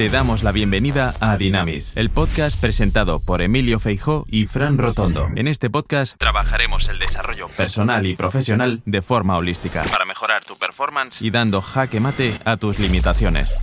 Te damos la bienvenida a Dinamis, el podcast presentado por Emilio Feijó y Fran Rotondo. En este podcast trabajaremos el desarrollo personal y profesional de forma holística para mejorar tu performance y dando jaque mate a tus limitaciones.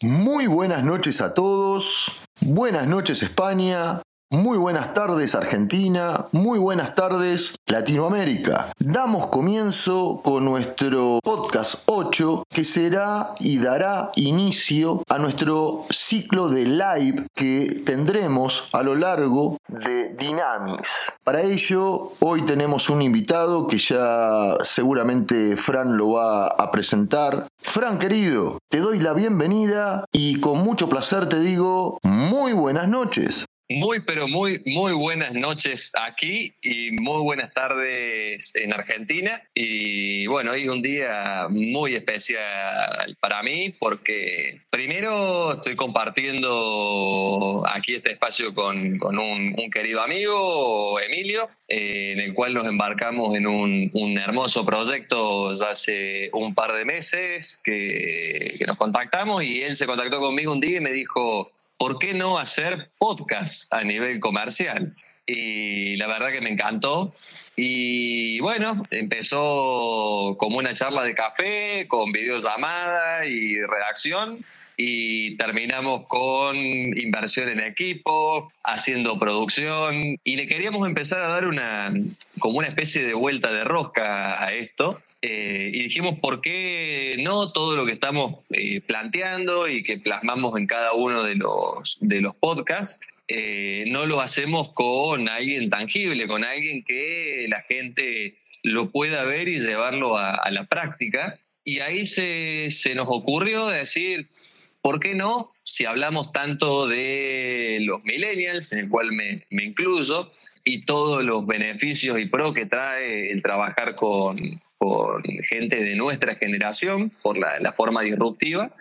Muy buenas noches a todos. Buenas noches España. Muy buenas tardes Argentina, muy buenas tardes Latinoamérica. Damos comienzo con nuestro podcast 8 que será y dará inicio a nuestro ciclo de live que tendremos a lo largo de Dynamis. Para ello, hoy tenemos un invitado que ya seguramente Fran lo va a presentar. Fran querido, te doy la bienvenida y con mucho placer te digo muy buenas noches. Muy, pero muy, muy buenas noches aquí y muy buenas tardes en Argentina. Y bueno, hoy un día muy especial para mí porque primero estoy compartiendo aquí este espacio con, un, querido amigo, Emilio, eh, en el cual nos embarcamos en un, hermoso proyecto ya hace un par de meses que nos contactamos y él se contactó conmigo un día y me dijo ¿por qué no hacer podcast a nivel comercial? Y la verdad que me encantó. Y bueno, empezó como una charla de café, con videollamada y redacción. Y terminamos con inversión en equipo, haciendo producción. Y le queríamos empezar a dar una, como una especie de vuelta de rosca a esto. Eh, y dijimos, ¿por qué no todo lo que estamos eh, planteando y que plasmamos en cada uno de los, de los podcasts? Eh, no lo hacemos con alguien tangible, con alguien que la gente lo pueda ver y llevarlo a, la práctica. Y ahí se, se, nos ocurrió decir, ¿por qué no? Si hablamos tanto de los millennials, en el cual me, me incluyo, y todos los beneficios y pro que trae el trabajar con, por gente de nuestra generación, por la, forma disruptiva,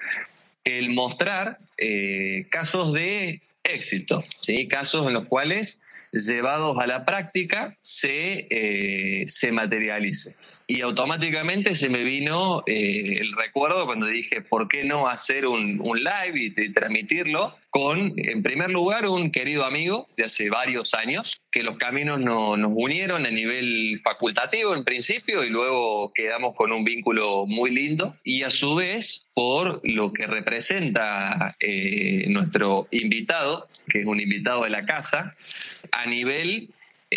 el mostrar eh, casos de éxito, casos en los cuales llevados a la práctica se, eh, se materialice. Y automáticamente se me vino eh, el recuerdo cuando dije, ¿por qué no hacer un, live y, transmitirlo? Con, en primer lugar, un querido amigo de hace varios años, que los caminos nos unieron a nivel facultativo en principio y luego quedamos con un vínculo muy lindo. Y a su vez, por lo que representa eh, nuestro invitado, que es un invitado de la casa, a nivel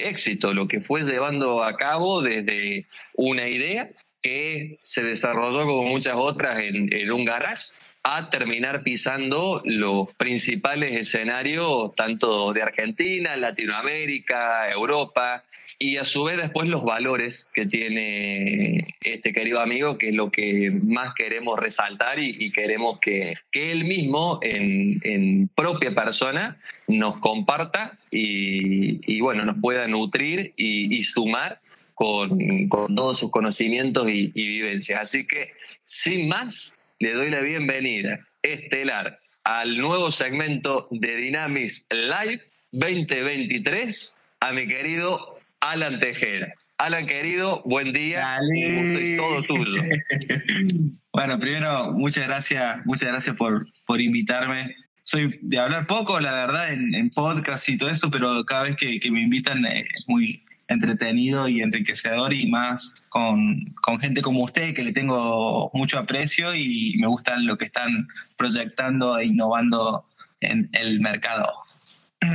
éxito, lo que fue llevando a cabo desde una idea que se desarrolló como muchas otras en, en un garage a terminar pisando los principales escenarios tanto de Argentina, Latinoamérica, Europa, y a su vez después los valores que tiene este querido amigo, que es lo que más queremos resaltar y, queremos que, que, él mismo en, propia persona nos comparta y, bueno, nos pueda nutrir y, sumar con, todos sus conocimientos y, y vivencias. Así que, sin más, le doy la bienvenida estelar al nuevo segmento de Dynamis Live 2023 a mi querido Alan Tejera. Alan, querido, buen día. Dale. todo tuyo. bueno, primero, muchas gracias, muchas gracias por, por invitarme. Soy de hablar poco, la verdad, en, podcast y todo eso, pero cada vez que, me invitan es muy entretenido y enriquecedor y más con, con, gente como usted que le tengo mucho aprecio y me gusta lo que están proyectando e innovando en el mercado.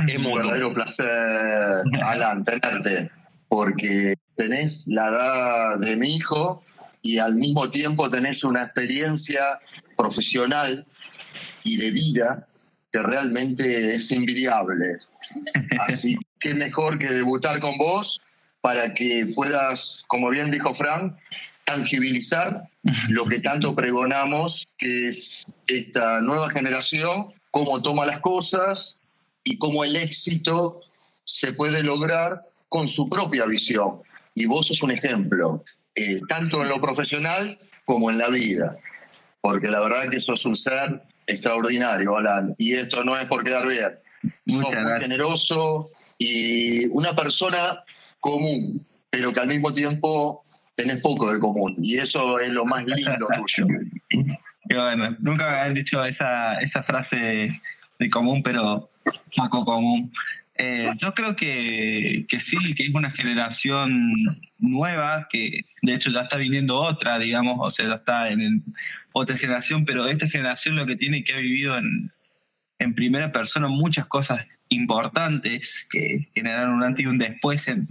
Es un verdadero placer, Alan, tenerte porque tenés la edad de mi hijo y al mismo tiempo tenés una experiencia profesional y de vida que realmente es envidiable. Así que mejor que debutar con vos para que puedas, como bien dijo Frank, tangibilizar lo que tanto pregonamos, que es esta nueva generación, cómo toma las cosas y cómo el éxito se puede lograr con su propia visión. Y vos sos un ejemplo, eh, tanto en lo profesional como en la vida. Porque la verdad es que sos un ser extraordinario, Alan. Y esto no es por quedar bien. sos muy generoso y una persona común, pero que al mismo tiempo tenés poco de común. Y eso es lo más lindo tuyo. que bueno, nunca me habían dicho esa, esa frase de común, pero poco común. Eh, yo creo que, que, sí, que es una generación nueva, que de hecho ya está viniendo otra, digamos, o sea, ya está en otra generación, pero esta generación lo que tiene que ha vivido en, en primera persona muchas cosas importantes que generaron un antes y un después en,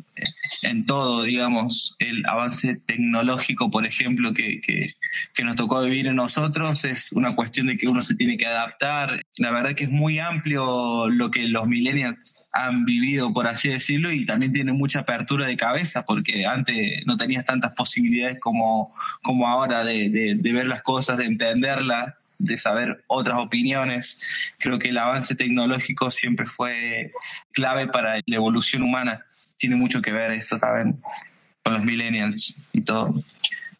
en todo, digamos, el avance tecnológico, por ejemplo, que, que, nos tocó vivir en nosotros, es una cuestión de que uno se tiene que adaptar. La verdad que es muy amplio lo que los millennials han vivido, por así decirlo, y también tienen mucha apertura de cabeza, porque antes no tenías tantas posibilidades como, como ahora de, de, de ver las cosas, de entenderlas de saber otras opiniones. Creo que el avance tecnológico siempre fue clave para la evolución humana. Tiene mucho que ver esto también con los millennials y todo.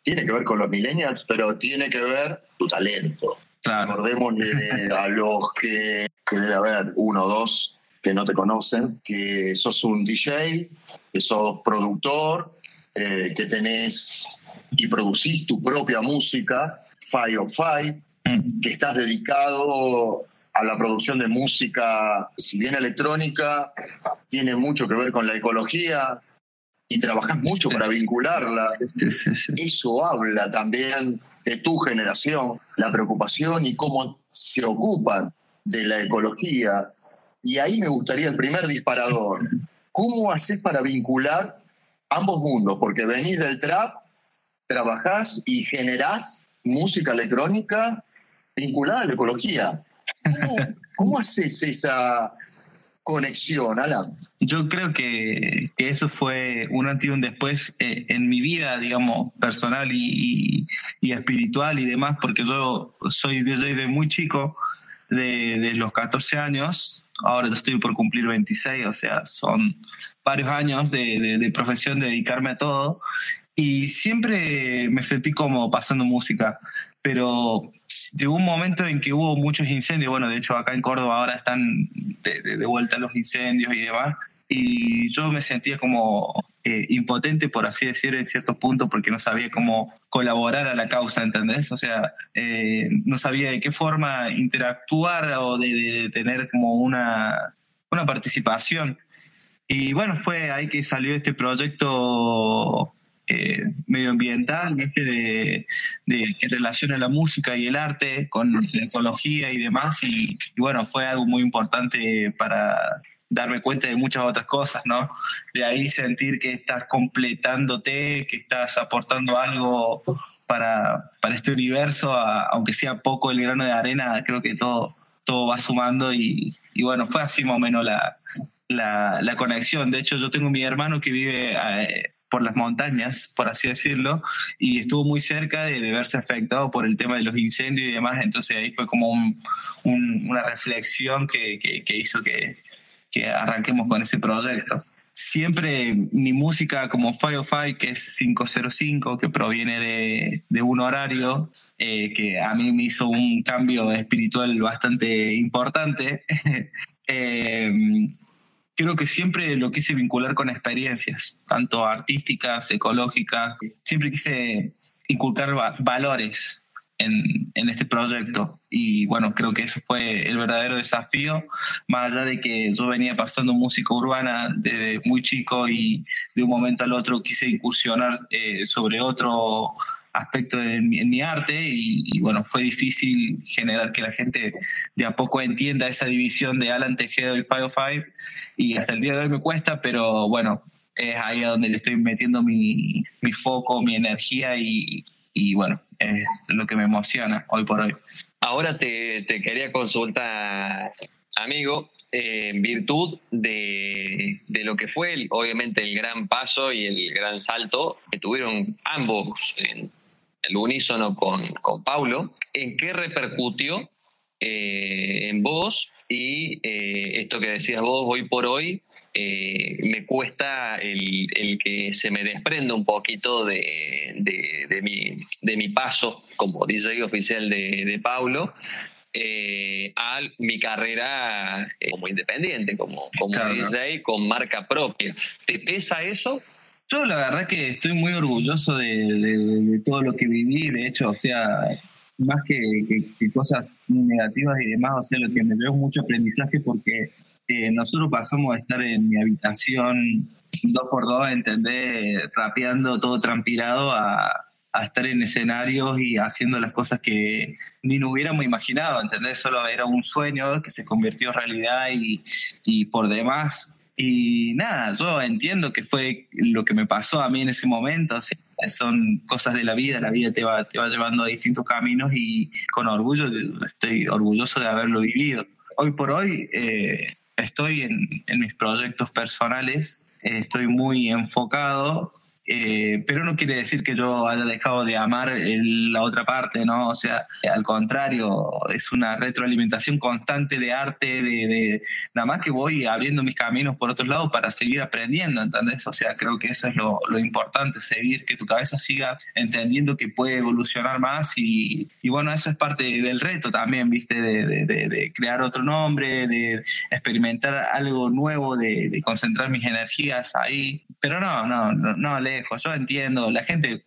Tiene que ver con los millennials, pero tiene que ver tu talento. Claro. Recordémosle a los que, que debe haber uno o dos que no te conocen, que sos un DJ, que sos productor, eh, que tenés y producís tu propia música, Five of Five, que estás dedicado a la producción de música, si bien electrónica, tiene mucho que ver con la ecología y trabajas mucho para vincularla. Eso habla también de tu generación, la preocupación y cómo se ocupan de la ecología. Y ahí me gustaría el primer disparador. ¿Cómo haces para vincular ambos mundos? Porque venís del trap, trabajás y generás música electrónica vinculada a la ecología. ¿Cómo, haces esa conexión, Alan? Yo creo que, eso fue un antes y un después eh, en mi vida, digamos, personal y, espiritual y demás, porque yo soy desde muy chico, de, los 14 años, ahora estoy por cumplir 26, o sea, son varios años de, de profesión, de dedicarme a todo. Y siempre me sentí como pasando música, pero llegó un momento en que hubo muchos incendios. Bueno, de hecho, acá en Córdoba ahora están de, de, vuelta los incendios y demás. Y yo me sentía como eh, impotente, por así decir, en cierto punto, porque no sabía cómo colaborar a la causa, ¿entendés? O sea, eh, no sabía de qué forma interactuar o de, de, tener como una, una participación. Y bueno, fue ahí que salió este proyecto eh, medioambiental, De, de, que relaciona la música y el arte con la ecología y demás. Y, bueno, fue algo muy importante para darme cuenta de muchas otras cosas, ¿no? De ahí sentir que estás completándote, que estás aportando algo para, para este universo, aunque sea poco el grano de arena, creo que todo, todo va sumando y, y bueno, fue así más o menos la, la, la, conexión. De hecho, yo tengo mi hermano que vive eh, por las montañas, por así decirlo, y estuvo muy cerca de, verse afectado por el tema de los incendios y demás, entonces ahí fue como una reflexión que, hizo que, que, arranquemos con ese proyecto. Siempre mi música como Firefly, que es 505, que proviene de, de un horario eh, que a mí me hizo un cambio espiritual bastante importante, eh, creo que siempre lo quise vincular con experiencias, tanto artísticas, ecológicas. Siempre quise inculcar valores en, en, este proyecto. Y bueno, creo que ese fue el verdadero desafío, más allá de que yo venía pasando música urbana desde muy chico y de un momento al otro quise incursionar eh, sobre otro aspecto en mi, arte y, bueno, fue difícil generar que la gente de a poco entienda esa división de Alan Tejedo y Five Five y hasta el día de hoy me cuesta, pero bueno, es ahí a donde le estoy metiendo mi, mi foco, mi energía y, y, bueno, es lo que me emociona hoy por hoy. Ahora te, te quería consultar, amigo, en virtud de, de, lo que fue obviamente el gran paso y el gran salto que tuvieron ambos en, el unísono con, con Paulo, ¿en qué repercutió eh, en vos? Y eh, esto que decías vos hoy por hoy, eh, me cuesta el, el, que se me desprenda un poquito de, de, de, mi, de mi paso como DJ oficial de, de Paulo a mi carrera como independiente, como, como DJ con marca propia. ¿Te pesa eso? Yo la verdad que estoy muy orgulloso de, todo lo que viví, de hecho, o sea, más que, cosas negativas y demás, o sea, lo que me veo mucho aprendizaje porque eh, nosotros pasamos a estar en mi habitación dos por dos, ¿entendés? Rapeando todo transpirado a, a estar en escenarios y haciendo las cosas que ni nos hubiéramos imaginado, ¿entendés? Solo era un sueño que se convirtió en realidad y, y por demás y nada, yo entiendo que fue lo que me pasó a mí en ese momento. son cosas de la vida, la vida te va, te va llevando a distintos caminos y con orgullo estoy orgulloso de haberlo vivido. Hoy por hoy eh, estoy en, en, mis proyectos personales, estoy muy enfocado eh, pero no quiere decir que yo haya dejado de amar la otra parte, ¿no? O sea, al contrario, es una retroalimentación constante de arte, de, nada más que voy abriendo mis caminos por otros lados para seguir aprendiendo, ¿entendés? O sea, creo que eso es lo, importante, seguir, que tu cabeza siga entendiendo que puede evolucionar más y, bueno, eso es parte del reto también, ¿viste? De, de crear otro nombre, de experimentar algo nuevo, de, concentrar mis energías ahí, pero no, no, no, no yo entiendo, la gente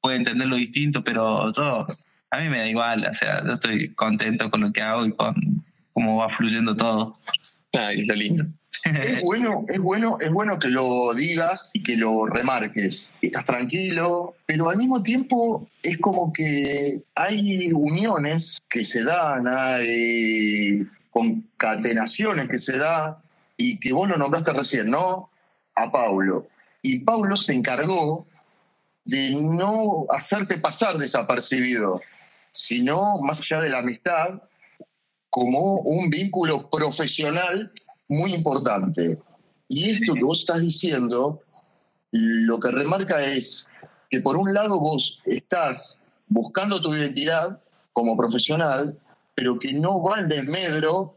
puede entenderlo distinto, pero yo, a mí me da igual, o sea, yo estoy contento con lo que hago y con cómo va fluyendo todo. Ay, está lindo. Es bueno, es bueno, es bueno que lo digas y que lo remarques. Estás tranquilo, pero al mismo tiempo es como que hay uniones que se dan, hay concatenaciones que se dan y que vos lo nombraste recién, ¿no? A Paulo. Y Paulo se encargó de no hacerte pasar desapercibido, sino más allá de la amistad, como un vínculo profesional muy importante. Y esto que vos estás diciendo, lo que remarca es que por un lado vos estás buscando tu identidad como profesional, pero que no va al desmedro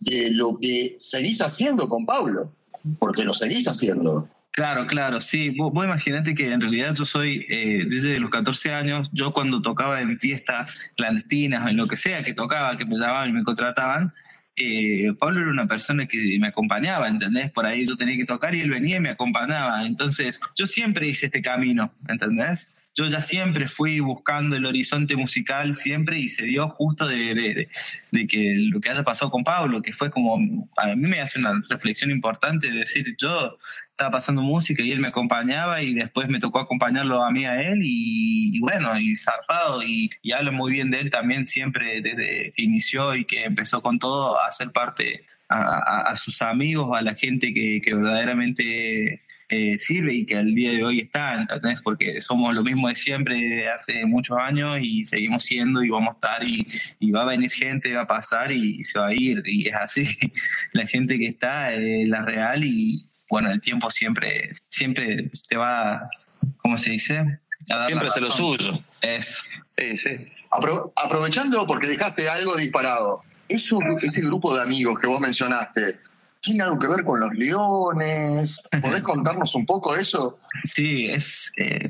de lo que seguís haciendo con Pablo, porque lo seguís haciendo. Claro, claro, sí. Vos, imaginate que en realidad yo soy, eh, desde los 14 años, yo cuando tocaba en fiestas clandestinas o en lo que sea que tocaba, que me llamaban y me contrataban, eh, Pablo era una persona que me acompañaba, ¿entendés? Por ahí yo tenía que tocar y él venía y me acompañaba. Entonces, yo siempre hice este camino, ¿entendés? Yo ya siempre fui buscando el horizonte musical, siempre, y se dio justo de, de, de, que lo que haya pasado con Pablo, que fue como, a mí me hace una reflexión importante de decir, yo estaba pasando música y él me acompañaba y después me tocó acompañarlo a mí a él y, bueno, y zarpado y, hablo muy bien de él también siempre desde que inició y que empezó con todo a ser parte a, sus amigos, a la gente que, que verdaderamente eh, sirve y que al día de hoy está, ¿entendés? Porque somos lo mismo de siempre de hace muchos años y seguimos siendo y vamos a estar y, y va a venir gente, va a pasar y, se va a ir y es así. la gente que está es la real y, bueno, el tiempo siempre, siempre te va, ¿cómo se dice? Siempre hace lo suyo. Es. Sí, sí. aprovechando porque dejaste algo disparado, eso, ese grupo de amigos que vos mencionaste, ¿tiene algo que ver con los leones? ¿Podés contarnos un poco de eso? Sí, es. Eh,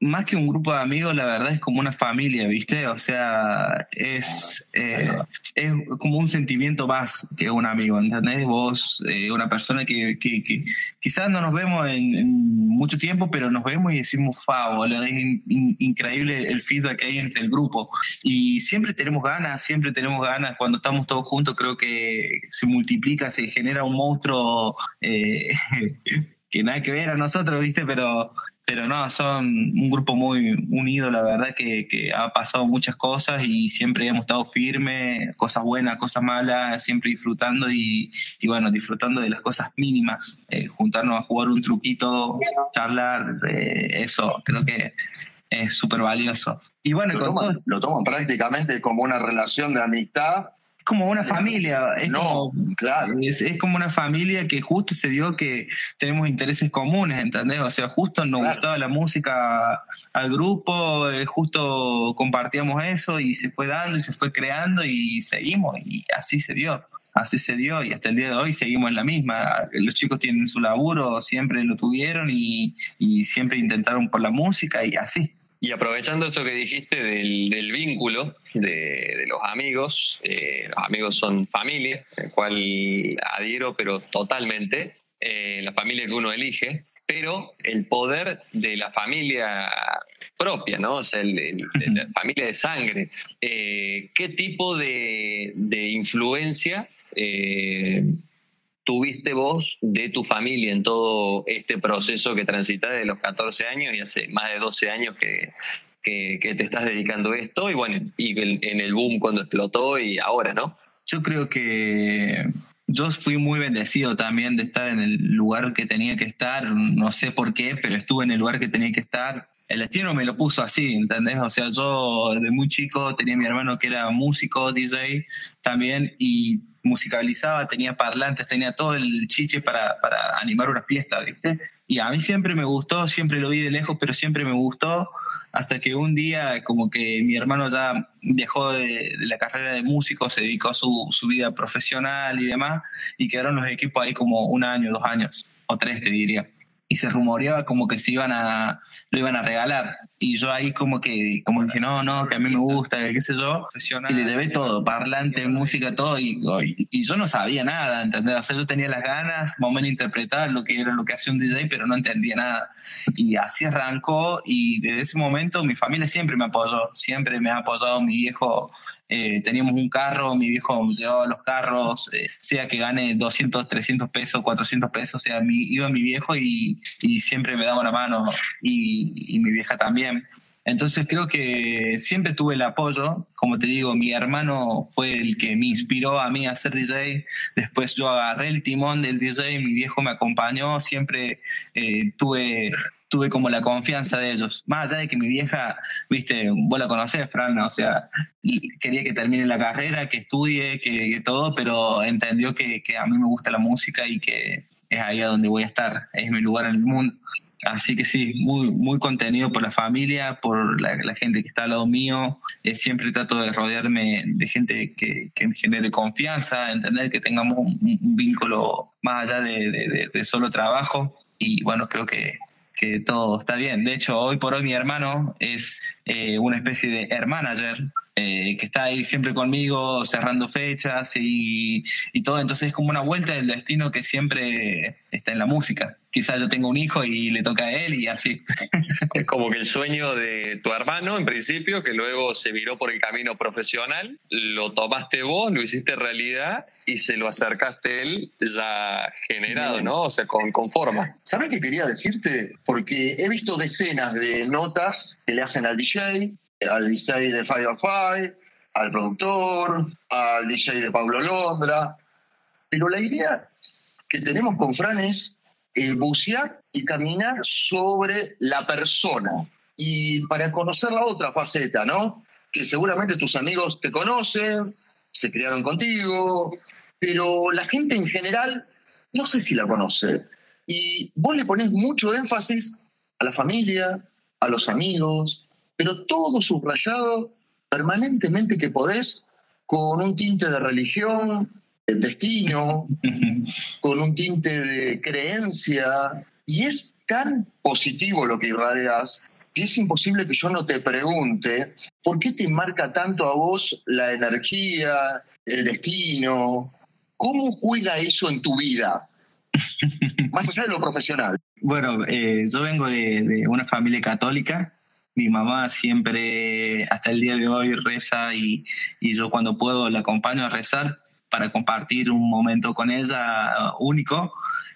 más que un grupo de amigos, la verdad es como una familia, ¿viste? O sea, es, eh, es como un sentimiento más que un amigo, ¿entendés? Vos, eh, una persona que, que, quizás no nos vemos en, mucho tiempo, pero nos vemos y decimos, fa, es increíble el feedback que hay entre el grupo. Y siempre tenemos ganas, siempre tenemos ganas. Cuando estamos todos juntos, creo que se multiplica, se genera un monstruo eh, que nada que ver a nosotros, ¿viste? Pero pero no, son un grupo muy unido, la verdad que, que, ha pasado muchas cosas y siempre hemos estado firmes, cosas buenas, cosas malas, siempre disfrutando y, y bueno, disfrutando de las cosas mínimas, eh, juntarnos a jugar un truquito, charlar, eh, eso creo que es súper valioso. Y bueno, lo toman prácticamente como una relación de amistad como una familia. Es no, como, claro. Es, como una familia que justo se dio que tenemos intereses comunes, ¿entendés? O sea, justo nos gustaba la música al grupo, eh, justo compartíamos eso y se fue dando y se fue creando y seguimos y así se dio. Así se dio y hasta el día de hoy seguimos en la misma. Los chicos tienen su laburo, siempre lo tuvieron y, y siempre intentaron por la música y así. Y aprovechando esto que dijiste del, vínculo de, los amigos, eh, los amigos son familia, el cual adhiero, pero totalmente, eh, la familia que uno elige, pero el poder de la familia propia, ¿no? O sea, la familia de sangre. Eh, ¿Qué tipo de, influencia eh, tuviste vos de tu familia en todo este proceso que transitas de los 14 años y hace más de 12 años que, que, te estás dedicando a esto y bueno, y en el boom cuando explotó y ahora, ¿no? Yo creo que yo fui muy bendecido también de estar en el lugar que tenía que estar, no sé por qué, pero estuve en el lugar que tenía que estar. El destino me lo puso así, ¿entendés? O sea, yo de muy chico tenía mi hermano que era músico, DJ también, y musicalizaba, tenía parlantes, tenía todo el chiche para, para animar una fiesta, ¿viste? Y a mí siempre me gustó, siempre lo vi de lejos, pero siempre me gustó hasta que un día como que mi hermano ya dejó de, la carrera de músico, se dedicó a su, su, vida profesional y demás, y quedaron los equipos ahí como un año, dos años, o tres te diría y se rumoreaba como que se iban a, lo iban a regalar. Y yo ahí como que, como dije, no, no, que a mí me gusta, qué sé yo. Y le debe todo, parlante, música, todo. Y, y, yo no sabía nada, ¿entendés? O sea, yo tenía las ganas, más o menos interpretar lo que era lo que hacía un DJ, pero no entendía nada. Y así arrancó y desde ese momento mi familia siempre me apoyó, siempre me ha apoyado mi viejo eh, teníamos un carro, mi viejo llevaba los carros, eh, sea que gane 200, 300 pesos, 400 pesos, o sea, mi, iba mi viejo y, siempre me daba una mano y, y mi vieja también. Entonces creo que siempre tuve el apoyo, como te digo, mi hermano fue el que me inspiró a mí a ser DJ, después yo agarré el timón del DJ, mi viejo me acompañó, siempre eh, tuve tuve como la confianza de ellos. Más allá de que mi vieja, viste, vos la conocés, Fran, o sea, quería que termine la carrera, que estudie, que, todo, pero entendió que, que, a mí me gusta la música y que es ahí a donde voy a estar, es mi lugar en el mundo. Así que sí, muy, muy contenido por la familia, por la, gente que está al lado mío. Eh, siempre trato de rodearme de gente que, que me genere confianza, entender que tengamos un, vínculo más allá de, de, de, solo trabajo. Y bueno, creo que, que todo está bien. De hecho, hoy por hoy mi hermano es eh, una especie de hermanager eh, que está ahí siempre conmigo, cerrando fechas y, y, todo. Entonces es como una vuelta del destino que siempre está en la música. Quizás yo tengo un hijo y le toca a él y así. Es como que el sueño de tu hermano, en principio, que luego se viró por el camino profesional, lo tomaste vos, lo hiciste realidad y se lo acercaste él ya generado, ¿no? O sea, con, con forma. ¿Sabes qué quería decirte? Porque he visto decenas de notas que le hacen al DJ, al DJ de Firefly, al productor, al DJ de Pablo Londra. Pero la idea que tenemos con Fran es el bucear y caminar sobre la persona. Y para conocer la otra faceta, ¿no? Que seguramente tus amigos te conocen, se criaron contigo, pero la gente en general no sé si la conoce. Y vos le pones mucho énfasis a la familia, a los amigos, pero todo subrayado permanentemente que podés, con un tinte de religión, de destino, con un tinte de creencia, y es tan positivo lo que irradias que es imposible que yo no te pregunte por qué te marca tanto a vos la energía, el destino, cómo juega eso en tu vida, más allá de lo profesional. Bueno, eh, yo vengo de, de una familia católica, mi mamá siempre, hasta el día de hoy, reza y, y, yo cuando puedo la acompaño a rezar para compartir un momento con ella único.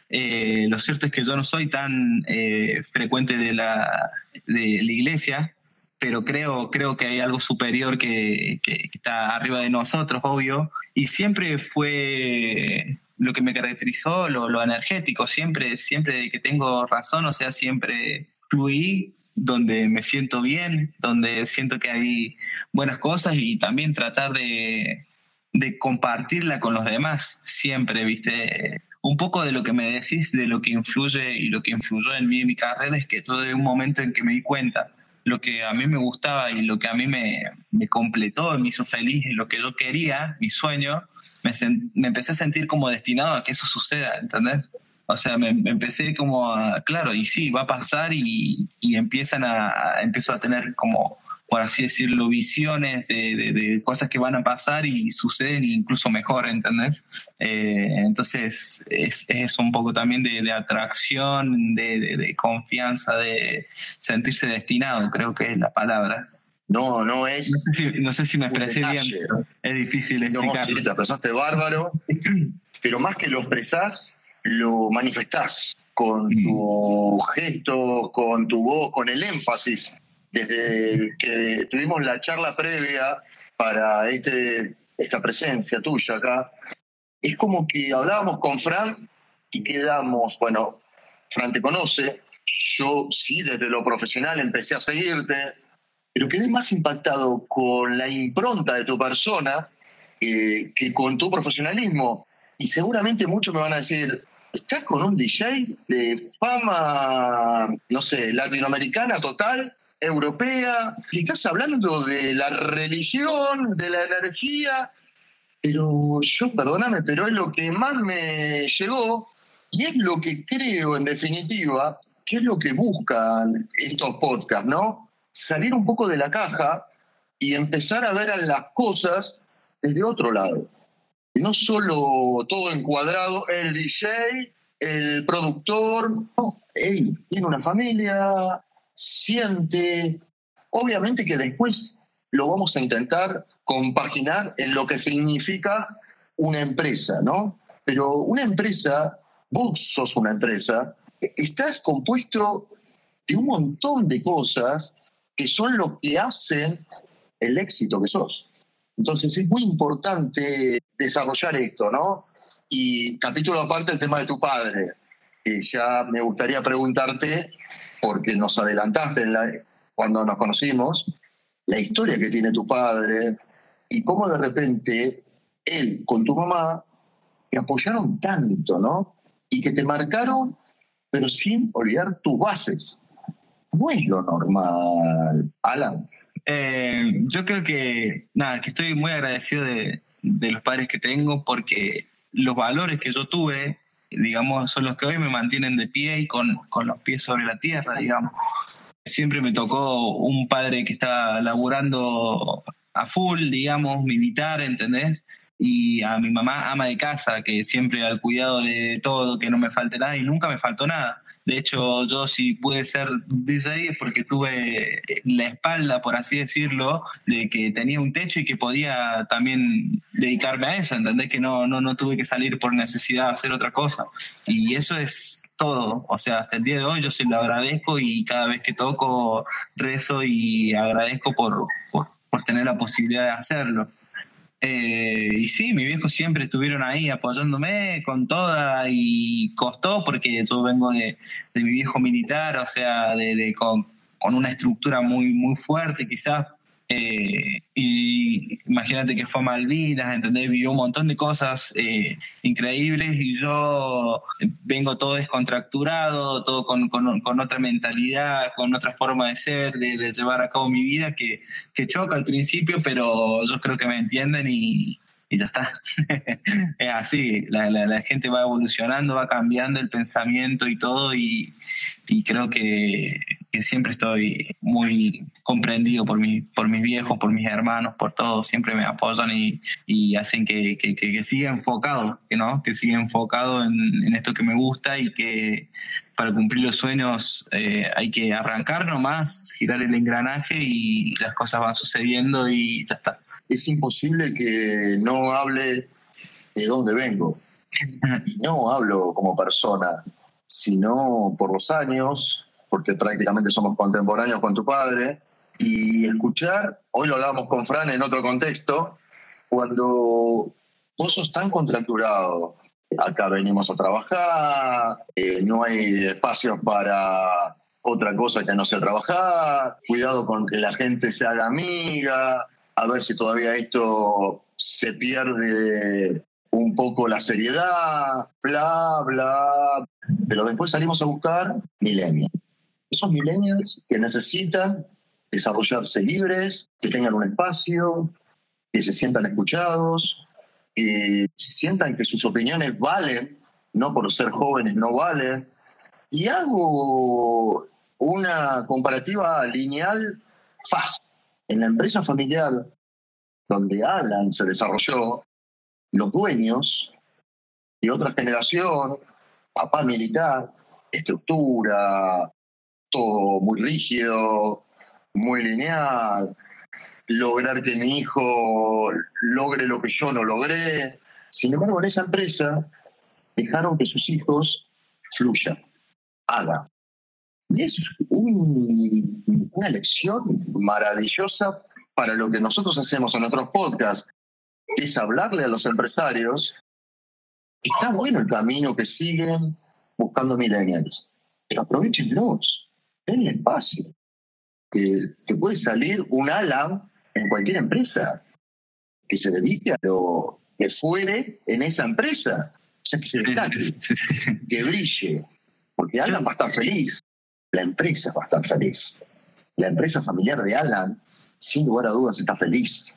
Eh, lo cierto es que yo no soy tan eh, frecuente de la, de la iglesia, pero creo, creo que hay algo superior que, que, está arriba de nosotros, obvio, y siempre fue lo que me caracterizó, lo, lo energético, siempre, siempre que tengo razón, o sea, siempre fluí donde me siento bien, donde siento que hay buenas cosas y también tratar de, de compartirla con los demás siempre, ¿viste? Un poco de lo que me decís, de lo que influye y lo que influyó en mí en mi carrera es que todo de un momento en que me di cuenta lo que a mí me gustaba y lo que a mí me, me completó, me hizo feliz y lo que yo quería, mi sueño, me, me empecé a sentir como destinado a que eso suceda, ¿entendés? O sea, me, empecé como a, claro, y sí, va a pasar y, y empiezan a, empiezo a tener como por así decirlo, visiones de, cosas que van a pasar y suceden incluso mejor, ¿entendés? Eh, entonces es, es, un poco también de, atracción, de, confianza, de sentirse destinado, creo que es la palabra. No, no es. No sé si, me expresé bien, es difícil explicar. No, te expresaste bárbaro, pero más que lo expresás, lo manifestás con mm. tu gesto, con tu voz, con el énfasis desde que tuvimos la charla previa para este, esta presencia tuya acá, es como que hablábamos con Fran y quedamos, bueno, Fran te conoce, yo sí desde lo profesional empecé a seguirte, pero quedé más impactado con la impronta de tu persona eh, que con tu profesionalismo. Y seguramente muchos me van a decir, estás con un DJ de fama, no sé, latinoamericana total, europea, y estás hablando de la religión, de la energía, pero yo, perdóname, pero es lo que más me llegó y es lo que creo, en definitiva, que es lo que buscan estos podcasts, ¿no? Salir un poco de la caja y empezar a ver a las cosas desde otro lado. No solo todo encuadrado, el DJ, el productor, no, tiene una familia, siente. Obviamente que después lo vamos a intentar compaginar en lo que significa una empresa, ¿no? Pero una empresa, vos sos una empresa, estás compuesto de un montón de cosas que son lo que hacen el éxito que sos. Entonces es muy importante desarrollar esto, ¿no? Y capítulo aparte el tema de tu padre, que ya me gustaría preguntarte porque nos adelantaste cuando nos conocimos, la historia que tiene tu padre y cómo de repente él con tu mamá te apoyaron tanto, ¿no? Y que te marcaron, pero sin olvidar tus bases. No es lo normal, Alan. Eh, yo creo que, nada, que estoy muy agradecido de, de los padres que tengo porque los valores que yo tuve digamos, son los que hoy me mantienen de pie y con, con los pies sobre la tierra, digamos. Siempre me tocó un padre que estaba laburando a full, digamos, militar, ¿entendés? Y a mi mamá ama de casa, que siempre al cuidado de todo, que no me falte nada y nunca me faltó nada. De hecho, yo si pude ser DJ es porque tuve la espalda, por así decirlo, de que tenía un techo y que podía también dedicarme a eso, ¿entendés? Que no, no, no tuve que salir por necesidad de hacer otra cosa. Y eso es todo, o sea, hasta el día de hoy yo se lo agradezco y cada vez que toco rezo y agradezco por, por, por tener la posibilidad de hacerlo. Eh, y sí, mis viejos siempre estuvieron ahí apoyándome con toda y costó porque yo vengo de, mi viejo militar, o sea, de, con, con, una estructura muy, muy fuerte quizás eh, y imagínate que fue a Malvinas, ¿entendés? Vivió un montón de cosas eh, increíbles y yo vengo todo descontracturado, todo con, con, otra mentalidad, con otra forma de ser, de, llevar a cabo mi vida que, que choca al principio, pero yo creo que me entienden y, y ya está. es así, la, la, gente va evolucionando, va cambiando el pensamiento y todo y, y creo que, que, siempre estoy muy comprendido por, mi, por mis viejos, por mis hermanos, por todos, siempre me apoyan y, y hacen que, que, que, siga enfocado, que, ¿no? que siga enfocado en, en, esto que me gusta y que para cumplir los sueños eh, hay que arrancar nomás, girar el engranaje y las cosas van sucediendo y ya está es imposible que no hable de dónde vengo. Y no hablo como persona, sino por los años, porque prácticamente somos contemporáneos con tu padre, y escuchar, hoy lo hablábamos con Fran en otro contexto, cuando vos sos tan contracturado, acá venimos a trabajar, eh, no hay espacios para otra cosa que no sea trabajar, cuidado con que la gente se haga amiga, a ver si todavía esto se pierde un poco la seriedad, bla, bla. Pero después salimos a buscar millennials. Esos millennials que necesitan desarrollarse libres, que tengan un espacio, que se sientan escuchados, que sientan que sus opiniones valen, no por ser jóvenes no valen. Y hago una comparativa lineal fácil En la empresa familiar donde Alan se desarrolló, los dueños de otra generación, papá militar, estructura, todo muy rígido, muy lineal, lograr que mi hijo logre lo que yo no logré. Sin embargo, en esa empresa dejaron que sus hijos fluyan, hagan. Y es una lección maravillosa para lo que nosotros hacemos en nuestros podcasts, es hablarle a los empresarios. Está bueno el camino que siguen buscando millennials, pero aprovechenlos, denle espacio. Que, que puede salir un ala en cualquier empresa que se dedique a lo que fuere en esa empresa. O sea, que se destaque, que brille. Porque Alan va a estar feliz, la empresa va a estar feliz. La empresa familiar de Alan, sin lugar a dudas, está feliz,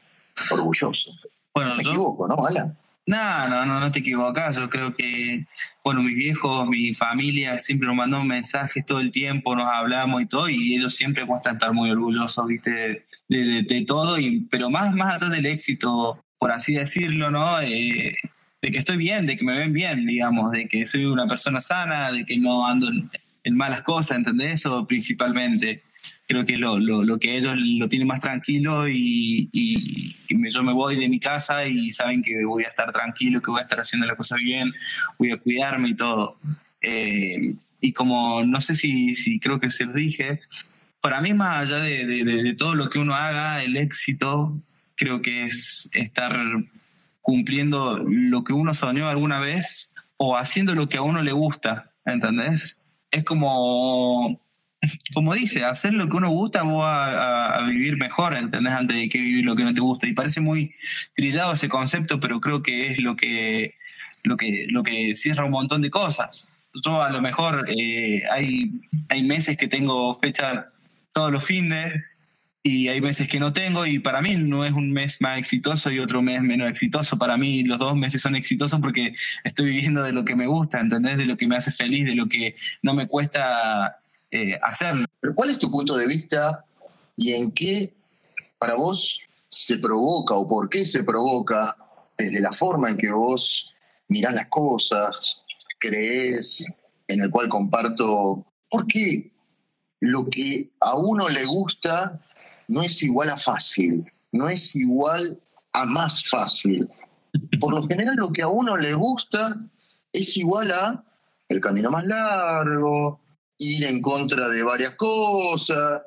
orgulloso. Bueno, Me equivoco, ¿no, Alan? No, no, no, no te equivocas. Yo creo que, bueno, mis viejos, mi familia siempre nos mandó mensajes todo el tiempo, nos hablamos y todo, y ellos siempre muestran estar muy orgullosos, viste, de, todo, y, pero más, más allá del éxito, por así decirlo, ¿no? Eh, de que estoy bien, de que me ven bien, digamos, de que soy una persona sana, de que no ando en, en malas cosas, ¿entendés? Eso principalmente creo que lo, lo, lo, que ellos lo tienen más tranquilo y, y, yo me voy de mi casa y saben que voy a estar tranquilo, que voy a estar haciendo la cosa bien, voy a cuidarme y todo. Eh, y como no sé si, si creo que se lo dije, para mí más allá de, de, de, todo lo que uno haga, el éxito creo que es estar cumpliendo lo que uno soñó alguna vez o haciendo lo que a uno le gusta, ¿entendés? Es como como dice, hacer lo que uno gusta vos a, vivir mejor, ¿entendés? Antes de que vivir lo que no te gusta. Y parece muy trillado ese concepto, pero creo que es lo que, lo que, lo que cierra un montón de cosas. Yo a lo mejor eh, hay, hay meses que tengo fecha todos los fines y hay meses que no tengo y para mí no es un mes más exitoso y otro mes menos exitoso. Para mí los dos meses son exitosos porque estoy viviendo de lo que me gusta, ¿entendés? De lo que me hace feliz, de lo que no me cuesta eh, hacerlo. Pero ¿cuál es tu punto de vista y en qué para vos se provoca o por qué se provoca desde la forma en que vos mirás las cosas, crees, en el cual comparto, ¿por qué lo que a uno le gusta no es igual a fácil, no es igual a más fácil? Por lo general lo que a uno le gusta es igual a el camino más largo, ir en contra de varias cosas.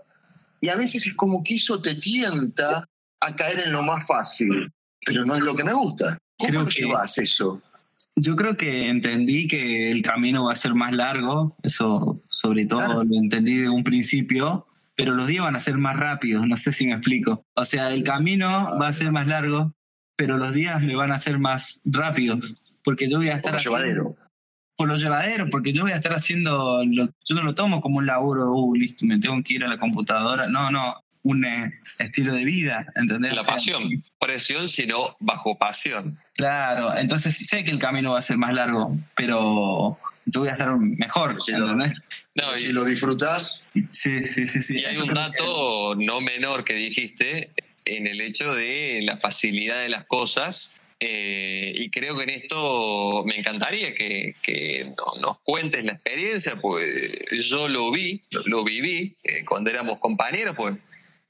Y a veces es como que eso te tienta a caer en lo más fácil, pero no es lo que me gusta. ¿Cómo creo llevas eso? Yo creo que entendí que el camino va a ser más largo, eso sobre todo lo entendí de un principio, pero los días van a ser más rápidos, no sé si me explico. O sea, el camino va a ser más largo, pero los días me van a ser más rápidos, porque yo voy a estar... Llevadero por lo llevadero, porque yo voy a estar haciendo, lo, yo no lo tomo como un laburo, uh, listo, me tengo que ir a la computadora, no, no, un eh, estilo de vida, ¿entendés? La pasión, presión, sino bajo pasión. Claro, entonces sé que el camino va a ser más largo, pero yo voy a estar mejor, si ¿entendés? no, y, si lo disfrutas. Sí, sí, sí, sí. Y hay un dato no menor que dijiste en el hecho de la facilidad de las cosas eh, y creo que en esto me encantaría que, que nos cuentes la experiencia, pues yo lo vi, lo, viví eh, cuando éramos compañeros, pues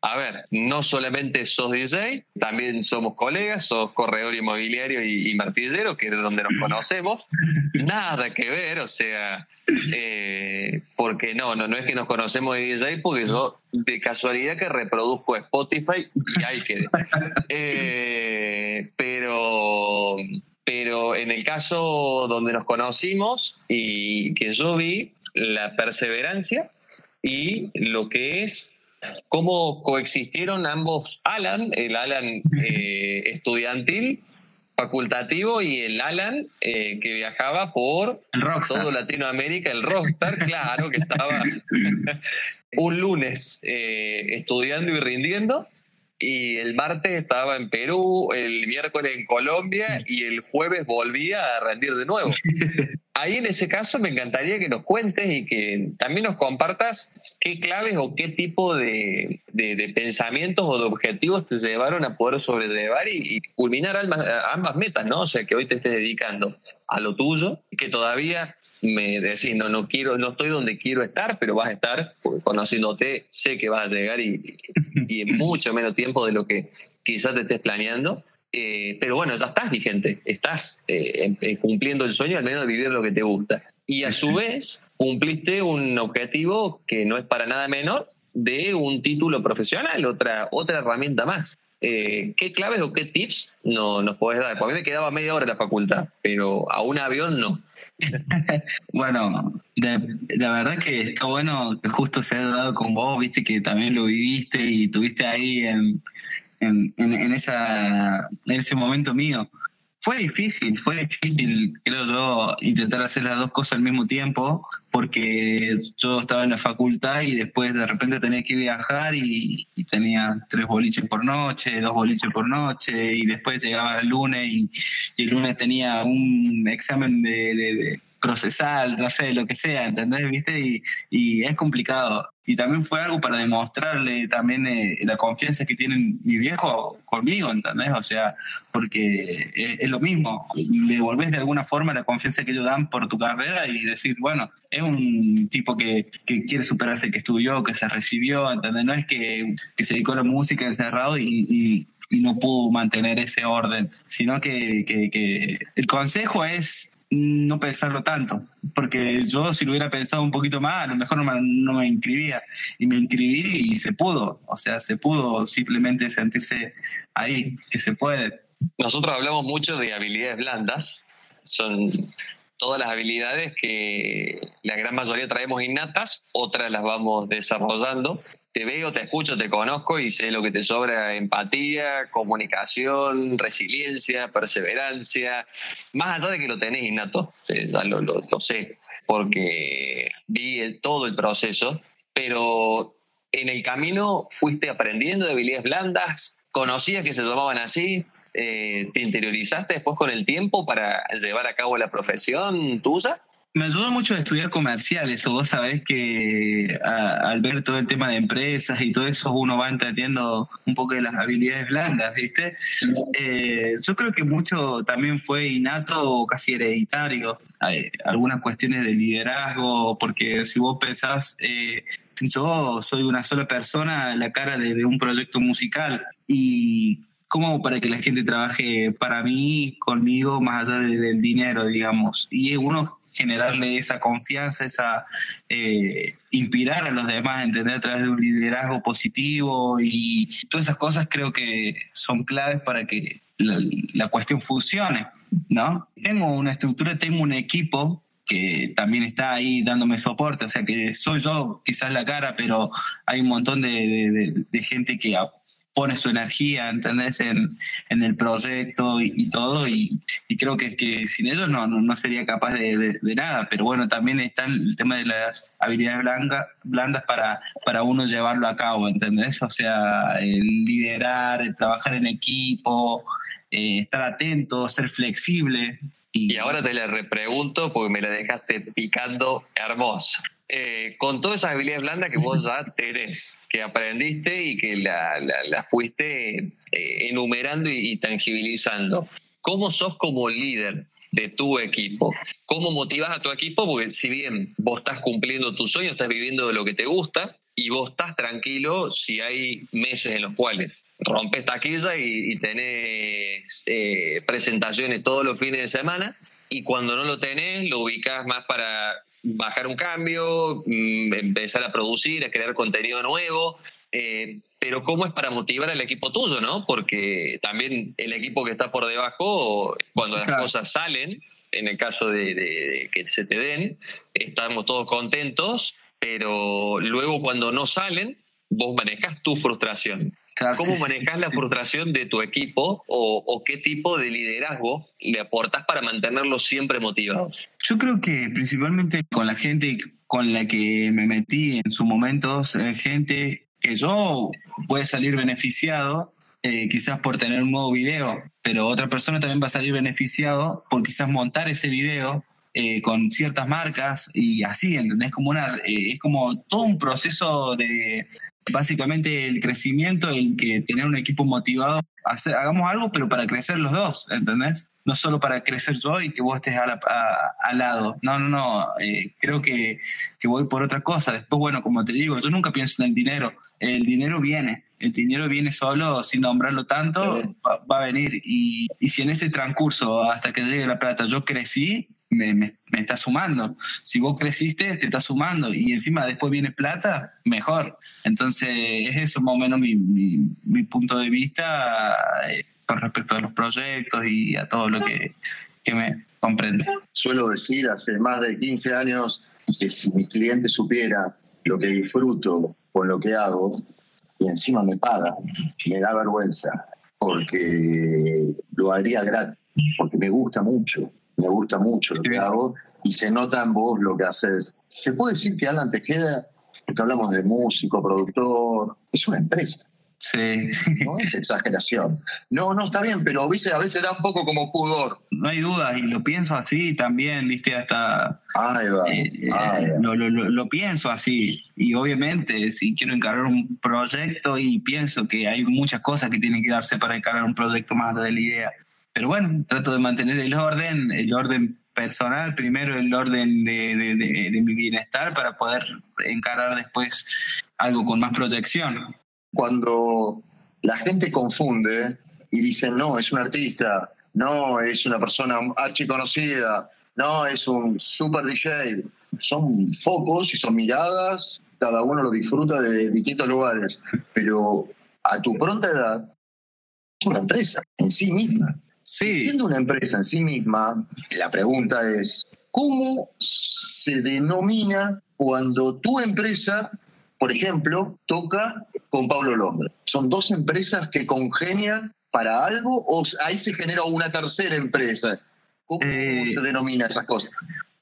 a ver, no solamente sos DJ, también somos colegas, sos corredor inmobiliario y, martillero, que es donde nos conocemos. Nada que ver, o sea, eh, porque no, no, no es que nos conocemos de DJ, porque yo de casualidad que reproduzco Spotify y ahí quedé. Eh, pero, pero en el caso donde nos conocimos y que yo vi la perseverancia y lo que es cómo coexistieron ambos Alan, el Alan eh, estudiantil, facultativo, y el Alan eh, que viajaba por todo Latinoamérica, el rockstar, claro, que estaba un lunes eh, estudiando y rindiendo. Y el martes estaba en Perú, el miércoles en Colombia y el jueves volvía a rendir de nuevo. ahí en ese caso me encantaría que nos cuentes y que también nos compartas qué claves o qué tipo de, pensamientos o de objetivos te llevaron a poder sobrellevar y, culminar ambas, ambas, metas, ¿no? O sea, que hoy te estés dedicando a lo tuyo, que todavía me decís, no, no quiero, no estoy donde quiero estar, pero vas a estar, porque conociéndote, sé que vas a llegar y, y en mucho menos tiempo de lo que quizás te estés planeando. Eh, pero bueno, ya estás vigente, estás eh, cumpliendo el sueño, al menos de vivir lo que te gusta. Y a su vez, cumpliste un objetivo que no es para nada menor de un título profesional, otra, otra herramienta más. Eh, ¿Qué claves o qué tips no, nos podés dar? Porque a mí me quedaba media hora en la facultad, pero a un avión no. Bueno, la verdad que está bueno que justo se haya dado con vos, viste que también lo viviste y tuviste ahí en, en, en, esa, en ese momento mío. Fue difícil, fue difícil, creo yo, intentar hacer las dos cosas al mismo tiempo, porque yo estaba en la facultad y después de repente tenía que viajar y, tenía tres boliches por noche, dos boliches por noche, y después llegaba el lunes y, el lunes tenía un examen de procesal, no sé, lo que sea, ¿entendés? ¿Viste? Y, y es complicado. Y también fue algo para demostrarle también eh, la confianza que tienen mi viejo conmigo, ¿entendés? O sea, porque es, lo mismo, le devolvés de alguna forma la confianza que ellos dan por tu carrera y decir, bueno, es un tipo que, que quiere superarse, que estudió, que se recibió, ¿entendés? No es que, que se dedicó a la música encerrado y, y y no pudo mantener ese orden, sino que, que, que, el consejo es no pensarlo tanto, porque yo si lo hubiera pensado un poquito más, a lo mejor no me, inscribía, y me inscribí y se pudo, o sea, se pudo simplemente sentirse ahí, que se puede. Nosotros hablamos mucho de habilidades blandas, son todas las habilidades que la gran mayoría traemos innatas, otras las vamos desarrollando te veo, te escucho, te conozco y sé lo que te sobra empatía, comunicación, resiliencia, perseverancia, más allá de que lo tenés innato, ya lo, lo, sé, porque vi todo el proceso, pero en el camino fuiste aprendiendo de habilidades blandas, conocías que se llamaban así, eh, te interiorizaste después con el tiempo para llevar a cabo la profesión tuya. Me ayudó mucho a estudiar comerciales, o vos sabés que al ver todo el tema de empresas y todo eso, uno va entendiendo un poco de las habilidades blandas, ¿viste? Eh, yo creo que mucho también fue innato o casi hereditario. Hay algunas cuestiones de liderazgo, porque si vos pensás, eh, yo soy una sola persona a la cara de, un proyecto musical y como para que la gente trabaje para mí, conmigo, más allá del dinero, digamos. Y uno generarle esa confianza, esa eh, inspirar a los demás entender a través de un liderazgo positivo y todas esas cosas creo que son claves para que la, cuestión funcione, ¿no? Tengo una estructura, tengo un equipo que también está ahí dándome soporte, o sea que soy yo quizás la cara, pero hay un montón de, de gente que pone su energía, ¿entendés? En, en el proyecto y, todo, y, creo que, que sin ellos no, no, sería capaz de, nada, pero bueno, también está el tema de las habilidades blandas, blandas para, para uno llevarlo a cabo, ¿entendés? O sea, el liderar, el trabajar en equipo, eh, estar atento, ser flexible. Y, y ahora te la repregunto porque me la dejaste picando hermoso. Eh, con todas esas habilidades blandas que vos ya tenés, que aprendiste y que la, fuiste eh, enumerando y, tangibilizando, ¿cómo sos como líder? de tu equipo. ¿Cómo motivas a tu equipo? Porque si bien vos estás cumpliendo tu sueño, estás viviendo de lo que te gusta y vos estás tranquilo si hay meses en los cuales rompes taquilla y, y tenés eh, presentaciones todos los fines de semana y cuando no lo tenés lo ubicas más para bajar un cambio, mm, empezar a producir, a crear contenido nuevo. Eh, pero ¿cómo es para motivar al equipo tuyo, no? Porque también el equipo que está por debajo, cuando las cosas salen, en el caso de, que se te den, estamos todos contentos, pero luego cuando no salen, vos manejas tu frustración. ¿Cómo manejas la frustración de tu equipo o, qué tipo de liderazgo le aportas para mantenerlos siempre motivados? Yo creo que principalmente con la gente con la que me metí en su momento, gente que yo puede salir beneficiado eh, quizás por tener un nuevo video, pero otra persona también va a salir beneficiado por quizás montar ese video eh, con ciertas marcas y así, ¿entendés? Como una, eh, es como todo un proceso de, básicamente el crecimiento, el que tener un equipo motivado, hacer, hagamos algo, pero para crecer los dos, ¿entendés? No solo para crecer yo y que vos estés al lado. No, no, no. Eh, creo que, que voy por otra cosa. Después, bueno, como te digo, yo nunca pienso en el dinero. El dinero viene. El dinero viene solo, sin nombrarlo tanto, va, a venir. Y, y si en ese transcurso, hasta que llegue la plata, yo crecí, me, me, está sumando. Si vos creciste, te está sumando. Y encima después viene plata, mejor. Entonces, es eso más o menos mi, mi, punto de vista eh, con respecto a los proyectos y a todo lo que, que me comprende. Suelo decir hace más de 15 años que si mi cliente supiera lo que disfruto con lo que hago y encima me paga, me da vergüenza porque lo haría gratis, porque me gusta mucho me gusta mucho lo que hago y se nota en vos lo que haces. ¿Se puede decir que Alan Tejeda, porque hablamos de músico, productor, es una empresa? Sí. No es exageración. No, no, está bien, pero ¿viste? a veces da un poco como pudor. No hay duda, y lo pienso así también, ¿viste? Hasta. Ahí va, eh, eh, Lo, lo, lo, pienso así. Y obviamente, si quiero encargar un proyecto y pienso que hay muchas cosas que tienen que darse para encargar un proyecto más de la idea. Pero bueno, trato de mantener el orden, el orden personal, primero el orden de, mi bienestar para poder encarar después algo con más proyección. Cuando la gente confunde y dice, no, es un artista, no, es una persona archiconocida, no, es un super DJ, son focos y son miradas, cada uno lo disfruta de distintos lugares, pero a tu pronta edad es una empresa en sí misma. Siendo una empresa en sí misma, la pregunta es, ¿cómo se denomina cuando tu empresa, por ejemplo, toca con Pablo Londra? ¿Son dos empresas que congenian para algo o ahí se genera una tercera empresa? ¿Cómo eh, se denomina esas cosas?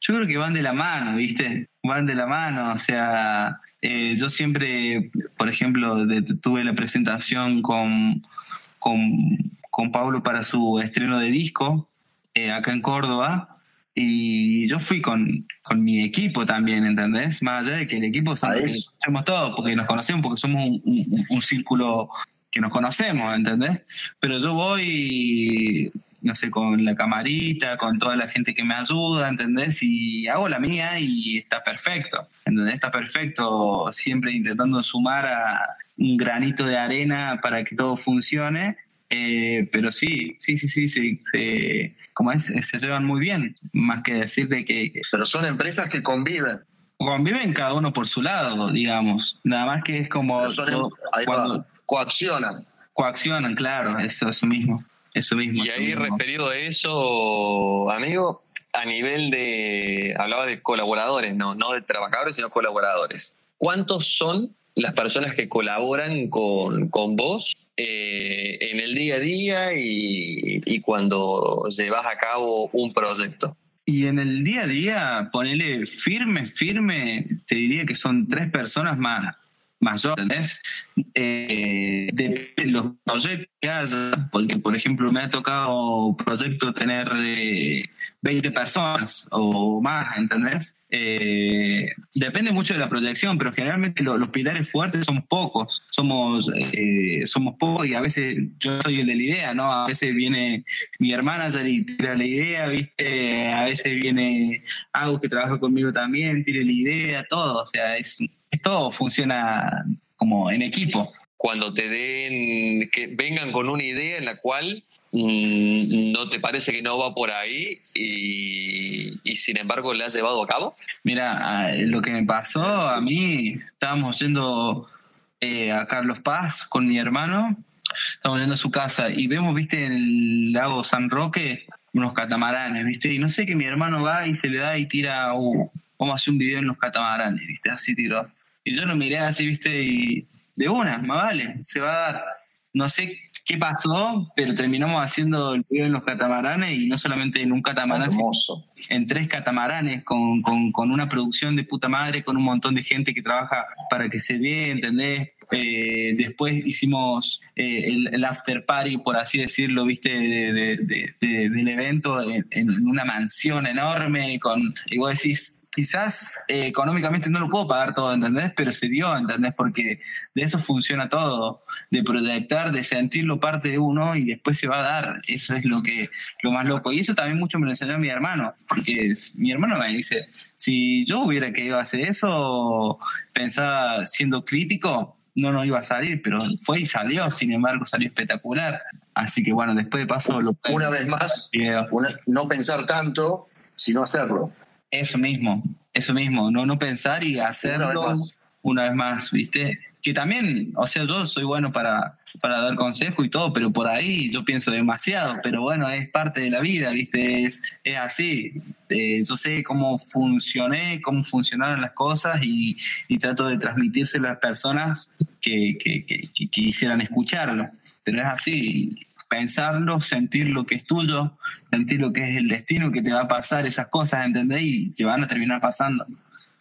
Yo creo que van de la mano, ¿viste? Van de la mano, o sea, eh, yo siempre, por ejemplo, tuve la presentación con, con con Pablo para su estreno de disco eh, acá en Córdoba. Y yo fui con, con, mi equipo también, ¿entendés? Más allá de que el equipo somos todos, porque nos conocemos, porque somos un, un, círculo que nos conocemos, ¿entendés? Pero yo voy, no sé, con la camarita, con toda la gente que me ayuda, ¿entendés? Y hago la mía y está perfecto, ¿entendés? Está perfecto, siempre intentando sumar a un granito de arena para que todo funcione eh, pero sí, sí, sí, sí, sí, como es, se llevan muy bien, más que decir de que... Pero son empresas que conviven. Conviven cada uno por su lado, digamos. Nada más que es como... Em- coaccionan. Coaccionan, claro, eso, eso mismo. Eso mismo. Y ahí referido a eso, amigo, a nivel de... Hablaba de colaboradores, no, no de trabajadores, sino colaboradores. ¿Cuántos son las personas que colaboran con, con vos eh, en el día a día y, cuando llevas a cabo un proyecto? Y en el día a día, ponele firme, firme, te diría que son tres personas más, mayor, ¿entendés? Eh, de los proyectos que haya, porque por ejemplo me ha tocado proyecto tener 20 eh, personas o más, ¿entendés? Eh, depende mucho de la proyección, pero generalmente los pilares fuertes son pocos, somos, somos pocos y a veces yo soy el de la idea, ¿no? A veces viene mi hermana y tira la idea, ¿viste? A veces viene algo que trabaja conmigo también, tira la idea, todo, o sea, es todo funciona como en equipo. Cuando te den, que vengan con una idea en la cual mm, no te parece que no va por ahí y, sin embargo la has llevado a cabo? Mira, lo que me pasó a mí, estábamos yendo eh, a Carlos Paz con mi hermano, estamos yendo a su casa y vemos, viste, en el lago San Roque unos catamaranes, viste, y no sé que mi hermano va y se le da y tira, uh, vamos a hacer un video en los catamaranes, viste, así tiró. Y yo lo miré así, viste, y de una, más vale, se va a dar. No sé qué pasó, pero terminamos haciendo el video en los catamaranes y no solamente en un catamarán, en tres catamaranes con, con, con, una producción de puta madre, con un montón de gente que trabaja para que se vea, ¿entendés? Eh, después hicimos eh, el, after party, por así decirlo, viste, de, del evento en, en, una mansión enorme, con, y vos decís, quizás eh, económicamente no lo puedo pagar todo, ¿entendés? Pero se dio, ¿entendés? Porque de eso funciona todo, de proyectar, de sentirlo parte de uno y después se va a dar. Eso es lo que lo más loco. Y eso también mucho me lo enseñó mi hermano, porque mi hermano me dice, si yo hubiera querido hacer eso, pensaba siendo crítico, no nos iba a salir, pero fue y salió, sin embargo salió espectacular. Así que bueno, después de paso... Lo una vez más, no pensar tanto, sino hacerlo. Eso mismo, eso mismo, no, no pensar y hacerlo una vez más, ¿viste? Que también, o sea, yo soy bueno para, para dar consejo y todo, pero por ahí yo pienso demasiado, pero bueno, es parte de la vida, ¿viste? Es, es así. Eh, yo sé cómo funcioné, cómo funcionaron las cosas y, y trato de transmitirse a las personas que, que, que, que quisieran escucharlo. Pero es así, pensarlo, sentir lo que es tuyo, sentir lo que es el destino que te va a pasar, esas cosas, ¿entendés? Y te van a terminar pasando.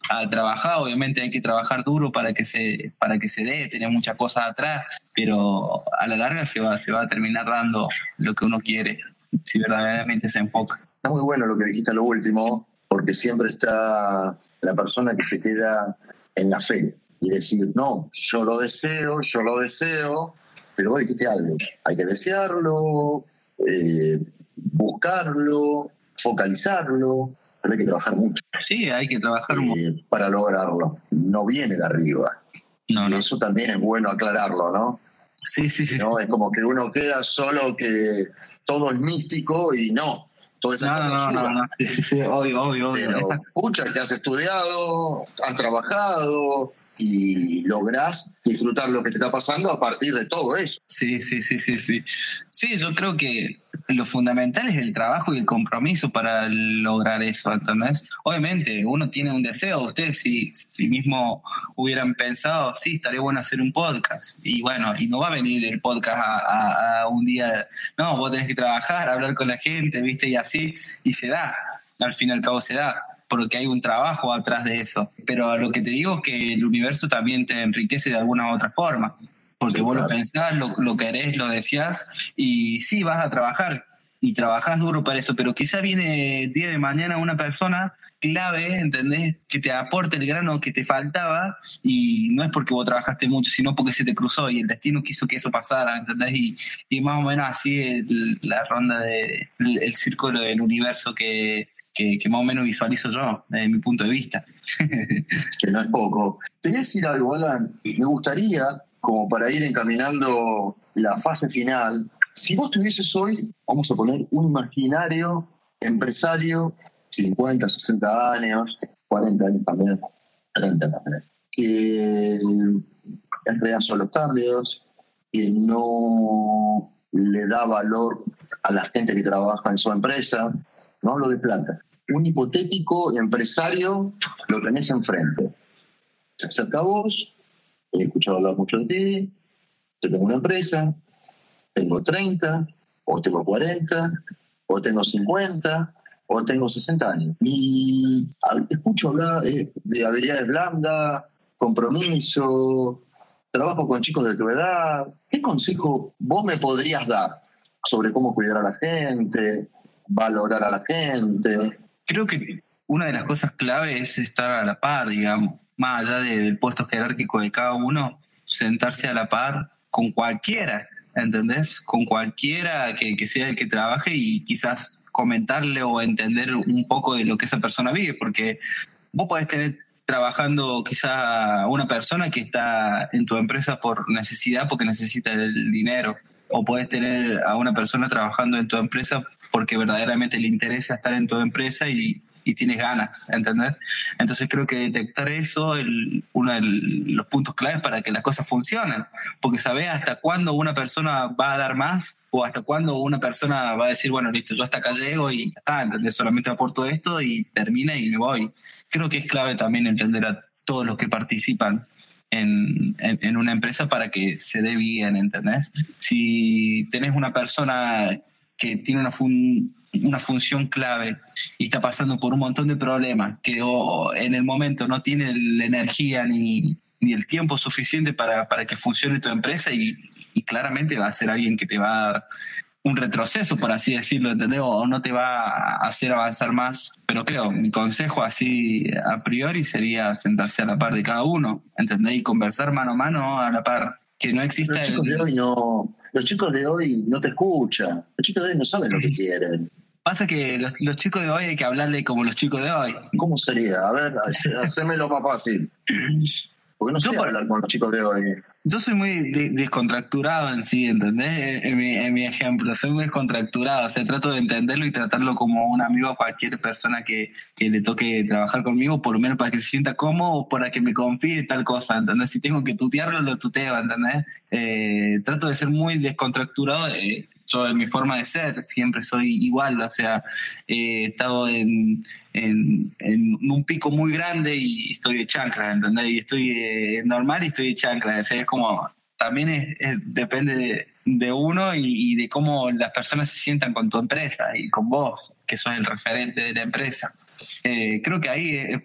Al trabajar, obviamente hay que trabajar duro para que se, para que se dé, tener muchas cosas atrás, pero a la larga se va, se va a terminar dando lo que uno quiere, si verdaderamente se enfoca. Está muy bueno lo que dijiste lo último, porque siempre está la persona que se queda en la fe y decir, no, yo lo deseo, yo lo deseo, pero vos dijiste algo, hay que desearlo, eh, buscarlo, focalizarlo, pero hay que trabajar mucho. Sí, hay que trabajar mucho. Eh, para lograrlo. No viene de arriba. No, no. Eso también es bueno aclararlo, ¿no? Sí, sí, sí. ¿No? Es como que uno queda solo que todo es místico y no. No, no, no, no, sí, sí, obvio, obvio, obvio. Pero, que has estudiado, has trabajado, y lográs disfrutar lo que te está pasando a partir de todo eso. Sí, sí, sí, sí, sí. Sí, yo creo que lo fundamental es el trabajo y el compromiso para lograr eso, ¿entendés? Obviamente, uno tiene un deseo, ustedes si, si mismo hubieran pensado, sí, estaría bueno hacer un podcast, y bueno, y no va a venir el podcast a, a un día, no, vos tenés que trabajar, hablar con la gente, ¿viste? Y así, y se da, al fin y al cabo se da porque hay un trabajo atrás de eso. Pero lo que te digo es que el universo también te enriquece de alguna u otra forma, porque vos lo pensás, lo, lo querés, lo decías, y sí, vas a trabajar, y trabajás duro para eso, pero quizá viene día de mañana una persona clave, ¿entendés? Que te aporte el grano que te faltaba y no es porque vos trabajaste mucho, sino porque se te cruzó y el destino quiso que eso pasara, ¿entendés? Y, y más o menos así la ronda del de, el círculo del universo que, que, más o menos visualizo yo, desde mi punto de vista. que no es poco. Te voy a decir algo, Alan. Me gustaría, como para ir encaminando la fase final, si vos tuvieses hoy, vamos a poner un imaginario empresario, 50, 60 años, 40 años también, 30 también, que es real son los cambios, que no le da valor a la gente que trabaja en su empresa, no hablo de plata. Un hipotético empresario lo tenés enfrente. Se acerca a vos, he escuchado hablar mucho de ti, yo tengo una empresa, tengo 30, o tengo 40, o tengo 50, o tengo 60 años. Y escucho hablar eh, de habilidades blandas, compromiso, trabajo con chicos de tu edad. ¿Qué consejo vos me podrías dar sobre cómo cuidar a la gente, valorar a la gente. Creo que una de las cosas clave es estar a la par, digamos, más allá del puesto jerárquico de cada uno, sentarse a la par con cualquiera, ¿entendés? Con cualquiera que, que sea el que trabaje y quizás comentarle o entender un poco de lo que esa persona vive, porque vos podés tener trabajando quizá una persona que está en tu empresa por necesidad, porque necesita el dinero, o puedes tener a una persona trabajando en tu empresa porque verdaderamente le interesa estar en tu empresa y, tienes ganas, ¿entendés? Entonces creo que detectar eso es uno de los puntos claves para que las cosas funcionen, porque sabes hasta cuándo una persona va a dar más o hasta cuándo una persona va a decir, bueno, listo, yo hasta acá llego y ¿entendés? Solamente aporto esto y termina y me voy. Creo que es clave también entender a todos los que participan en, en, una empresa para que se dé bien, ¿entendés? Si tenés una persona que tiene una, una función clave y está pasando por un montón de problemas, que en el momento no tiene la energía ni, ni el tiempo suficiente para, para, que funcione tu empresa y, y, claramente va a ser alguien que te va a dar un retroceso, por así decirlo, ¿entendés? O no te va a hacer avanzar más. Pero creo, mi consejo así a priori sería sentarse a la par de cada uno, ¿entendés? Y conversar mano a mano a la par. Que no exista... Los chicos de hoy no, los chicos de hoy no te escuchan. Los chicos de hoy no saben lo que quieren. Pasa que los, los, chicos de hoy hay que hablarle como los chicos de hoy. ¿Cómo sería? A ver, hacémelo más fácil. Porque no sé hablar con los chicos de hoy. Yo soy muy descontracturado en sí, ¿entendés? En mi, en mi, ejemplo, soy muy descontracturado, o sea, trato de entenderlo y tratarlo como un amigo a cualquier persona que, que le toque trabajar conmigo, por lo menos para que se sienta cómodo o para que me confíe tal cosa, ¿entendés? Si tengo que tutearlo, lo tuteo, ¿entendés? Eh, trato de ser muy descontracturado. Eh, yo mi forma de ser siempre soy igual, o sea, he estado en, en, un pico muy grande y estoy de chancla, ¿entendés? Y estoy eh, normal y estoy de chancla, o sea, es como, también es, depende de, uno y, de cómo las personas se sientan con tu empresa y con vos, que sos el referente de la empresa. Eh, creo que ahí es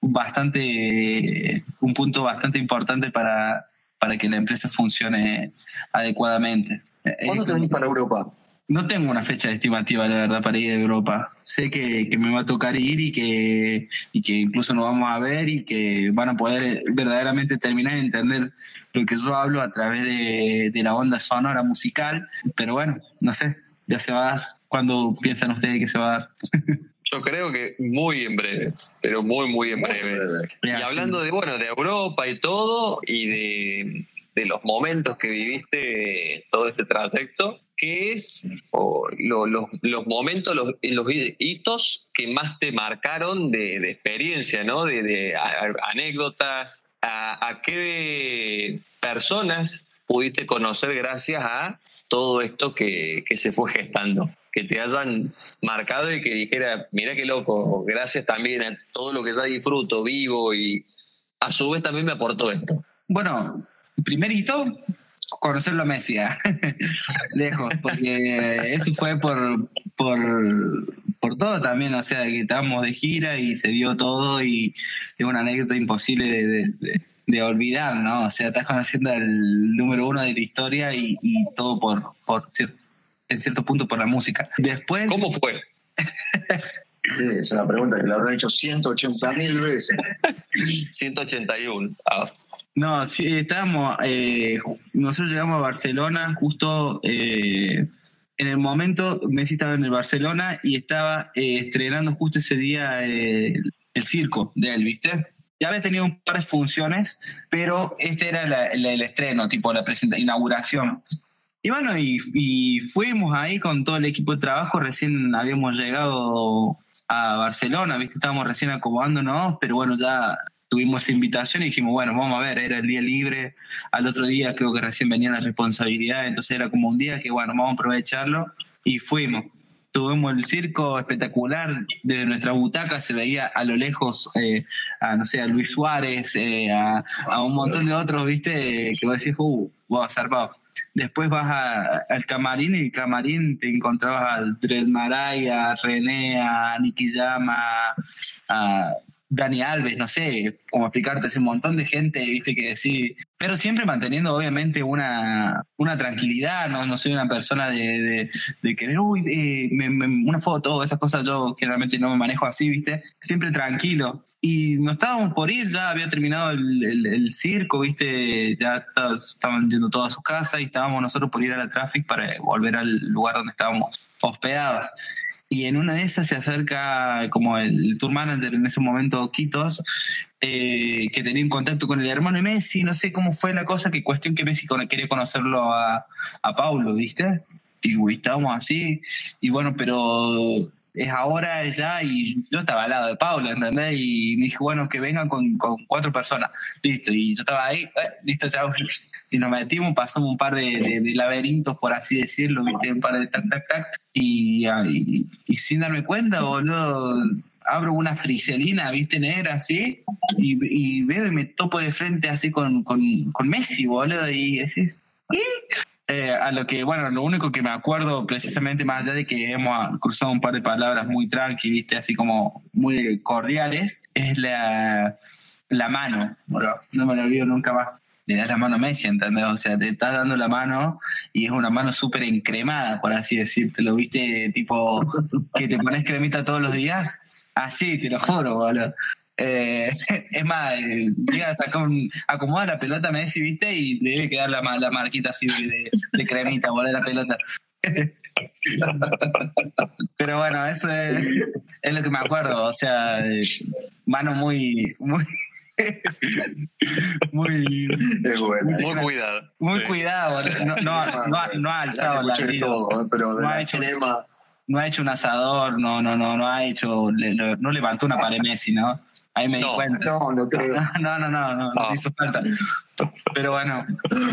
bastante, un punto bastante importante para, para que la empresa funcione adecuadamente. ¿Cuándo te venís para Europa? No tengo una fecha estimativa, la verdad, para ir a Europa. Sé que, que, me va a tocar ir y que, y que incluso nos vamos a ver y que van a poder verdaderamente terminar de entender lo que yo hablo a través de, de la onda sonora musical. Pero bueno, no sé, ya se va a dar. ¿Cuándo piensan ustedes que se va a dar? Yo creo que muy en breve, pero muy, muy en breve. Y hablando de, bueno, de Europa y todo, y de de los momentos que viviste todo este trayecto, ¿qué es los momentos, los, los, hitos que más te marcaron de, experiencia, ¿no? de, anécdotas? A, qué personas pudiste conocer gracias a todo esto que, que se fue gestando? que te hayan marcado y que dijera, mira qué loco, gracias también a todo lo que ya disfruto, vivo y a su vez también me aportó esto. Bueno, primerito, conocerlo a Messi, ¿eh? lejos, porque eso fue por, por, por todo también, o sea, que estábamos de gira y se dio todo y es una anécdota imposible de, de, olvidar, ¿no? O sea, estás conociendo al número uno de la historia y, y todo por, por en cierto punto por la música. Después... ¿Cómo fue? Sí, es una pregunta que la habrán hecho 180 mil veces. 181. No, sí, estábamos, eh, nosotros llegamos a Barcelona justo eh, en el momento, Messi estaba en el Barcelona y estaba eh, estrenando justo ese día el, circo de él, ¿viste? Ya había tenido un par de funciones, pero este era el estreno, tipo la presentación, inauguración. Y bueno, y, y, fuimos ahí con todo el equipo de trabajo, recién habíamos llegado a Barcelona, ¿viste? Estábamos recién acomodándonos, pero bueno, ya tuvimos esa invitación y dijimos, bueno, vamos a ver, era el día libre, al otro día creo que recién venía la responsabilidad, entonces era como un día que, bueno, vamos a aprovecharlo y fuimos. Tuvimos el circo espectacular, desde nuestra butaca se veía a lo lejos eh, a, no sé, a Luis Suárez, eh, a, un montón de otros, viste, que vos decís, uh, wow, zarpado. Después vas al camarín y el camarín te encontrabas a Dred Maray, a René, a Nicky Llama, a Dani Alves, no sé cómo explicarte, es un montón de gente, viste, que decir, pero siempre manteniendo obviamente una, una tranquilidad, no, no soy una persona de, de, querer, uy, eh, una foto, esas cosas yo generalmente no me manejo así, viste, siempre tranquilo. Y nos estábamos por ir, ya había terminado el, el, circo, viste, ya estaban yendo todos a sus casas y estábamos nosotros por ir a la traffic para volver al lugar donde estábamos hospedados y en una de esas se acerca como el tour manager en ese momento, Quitos, eh, que tenía un contacto con el hermano de Messi, no sé cómo fue la cosa, que cuestión que Messi quería conocerlo a, a Paulo, ¿viste? Y estábamos así, y bueno, pero es ahora ya y yo estaba al lado de Paula, ¿entendés? Y me dijo, bueno, que vengan con, con cuatro personas. Listo, y yo estaba ahí, eh, listo, chao. Y nos metimos, pasamos un par de, de, laberintos, por así decirlo, ¿viste? Un par de tac, tac, tac. Y, y, sin darme cuenta, boludo, abro una friselina, viste, negra, así, y, veo y me topo de frente así con, con, con Messi, boludo, y así, eh, a lo que, bueno, lo único que me acuerdo precisamente, más allá de que hemos cruzado un par de palabras muy tranqui, viste, así como muy cordiales, es la, la mano, bro. no me lo olvido nunca más. Le das la mano a Messi, ¿entendés? O sea, te estás dando la mano y es una mano súper encremada, por así decirlo, viste, tipo que te pones cremita todos los días. Así, te lo juro, boludo. Eh, es más, eh, llega acomoda la pelota Messi, ¿viste? Y debe quedar la, la marquita así de, de cremita, de la pelota. Pero bueno, eso es, lo que me acuerdo. O sea, mano muy, muy, muy, muy cuidado. Muy cuidado. No, no, no, ha alzado la pero de no, ha hecho, no ha hecho un asador, no, no, no, no ha hecho, no levantó una pared Messi, ¿no? Ahí me di cuenta. No, no creo. No, no, no, no, no, hizo falta. Pero bueno.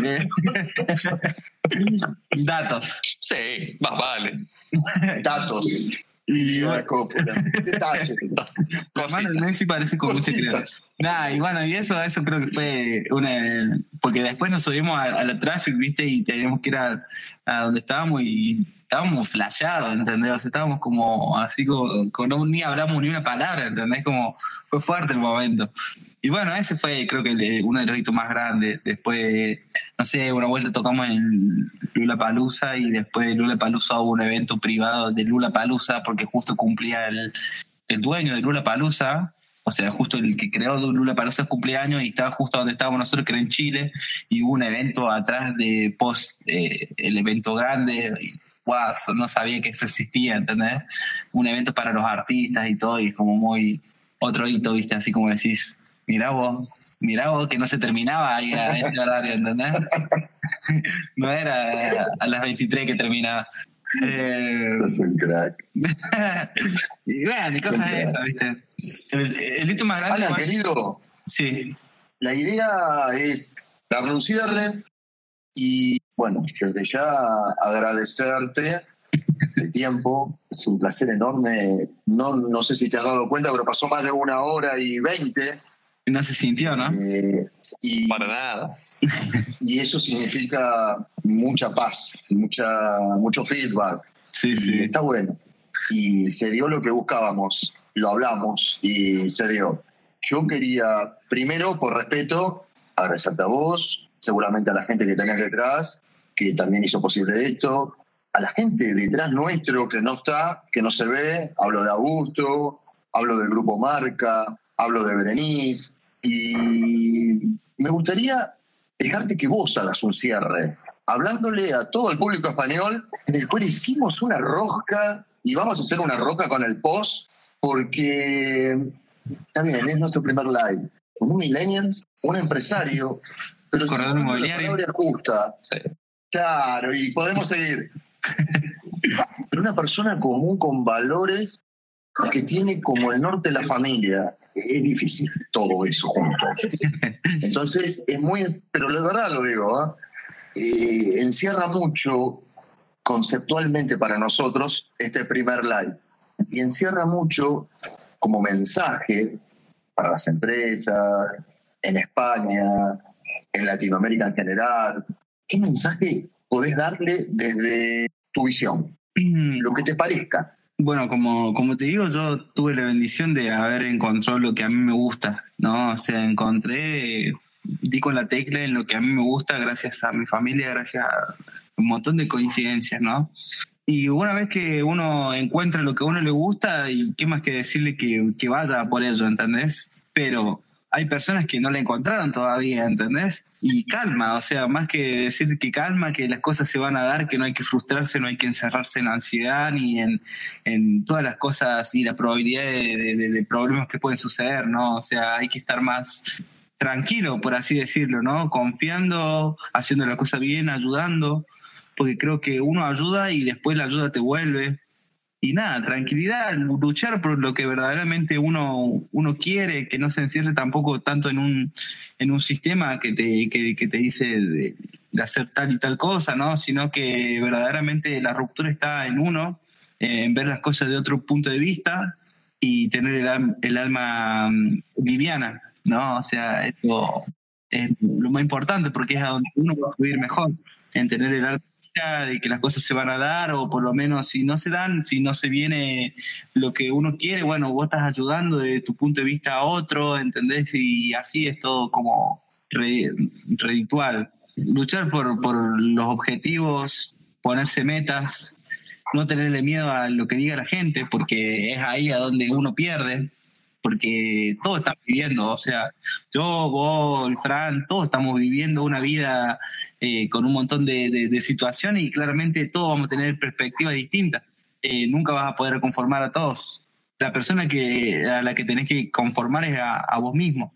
Eh, datos. Sí, más vale. Datos. Y detalles. La mano de Messi parece como mucha Nada, y bueno, y eso, eso creo que fue una. Porque después nos subimos a, la traffic, ¿viste? Y teníamos que ir a, a donde estábamos y estábamos flasheados, ¿entendés? estábamos como así, como, no, ni hablamos ni una palabra, ¿entendés? Como fue fuerte el momento. Y bueno, ese fue creo que uno de los hitos más grandes. Después, no sé, una vuelta tocamos en Lula Palusa y después de Lula Palusa hubo un evento privado de Lula Palusa porque justo cumplía el, el dueño de Lula Palusa, o sea, justo el que creó Lula Palusa cumpleaños y estaba justo donde estábamos nosotros, que era en Chile, y hubo un evento atrás de post, eh, el evento grande, wow, no sabía que eso existía, ¿entendés? Un evento para los artistas y todo, y es como muy otro hito, ¿viste? Así como decís, mira vos, mira vos que no se terminaba ahí a ese horario, ¿entendés? no era a las 23 que terminaba. Eh, es un crack. y bueno, y cosas de esas, ¿viste? El, hito más grande. Hola, querido. Sí. La idea es darle un cierre y bueno, desde ya agradecerte el tiempo. Es un placer enorme. No, no sé si te has dado cuenta, pero pasó más de una hora y veinte. No se sintió, ¿no? Eh, y, Para nada. Y eso significa mucha paz, mucha, mucho feedback. Sí, sí. Está bueno. Y se dio lo que buscábamos. Lo hablamos y se dio. Yo quería, primero, por respeto, agradecerte a vos, seguramente a la gente que tenés detrás, que también hizo posible esto, a la gente detrás nuestro que no está, que no se ve, hablo de Augusto, hablo del grupo Marca, hablo de Berenice, y me gustaría dejarte que vos hagas un cierre, hablándole a todo el público español, en el cual hicimos una rosca, y vamos a hacer una rosca con el post, porque también es nuestro primer live, con un millennials, un empresario, pero corredor inmobiliario. justa. Claro, y podemos seguir. Pero una persona común con valores que tiene como el norte la familia. Es difícil todo eso junto. Entonces, es muy. Pero de verdad lo digo, ¿ah? eh, encierra mucho conceptualmente para nosotros este primer live. Y encierra mucho como mensaje para las empresas, en España, en Latinoamérica en general, ¿Qué mensaje podés darle desde tu visión? Mm. Lo que te parezca. Bueno, como, como te digo, yo tuve la bendición de haber encontrado lo que a mí me gusta, ¿no? O sea, encontré, di con la tecla en lo que a mí me gusta gracias a mi familia, gracias a un montón de coincidencias, ¿no? Y una vez que uno encuentra lo que a uno le gusta, y qué más que decirle que, que vaya por ello, ¿entendés? Pero hay personas que no la encontraron todavía, ¿entendés? Y calma, o sea, más que decir que calma, que las cosas se van a dar, que no hay que frustrarse, no hay que encerrarse en ansiedad ni en, en todas las cosas y la probabilidad de, problemas que pueden suceder, ¿no? O sea, hay que estar más tranquilo, por así decirlo, ¿no? Confiando, haciendo la cosa bien, ayudando, porque creo que uno ayuda y después la ayuda te vuelve y nada, tranquilidad, luchar por lo que verdaderamente uno, uno quiere, que no se encierre tampoco tanto en un, en un sistema que te, que, te dice de, hacer tal y tal cosa, ¿no? Sino que verdaderamente la ruptura está en uno, en ver las cosas de otro punto de vista y tener el, el alma mm, liviana, ¿no? O sea, esto es lo más importante porque es a donde uno va a fluir mejor, en tener el alma de que las cosas se van a dar o por lo menos si no se dan, si no se viene lo que uno quiere, bueno, vos estás ayudando de tu punto de vista a otro, ¿entendés? Y así es todo como reditual. Luchar por, por los objetivos, ponerse metas, no tenerle miedo a lo que diga la gente, porque es ahí a donde uno pierde porque todos estamos viviendo, o sea, yo, vos, Fran, todos estamos viviendo una vida eh, con un montón de, situaciones y claramente todos vamos a tener perspectivas distintas. Eh, nunca vas a poder conformar a todos. La persona que, a la que tenés que conformar es a, vos mismo.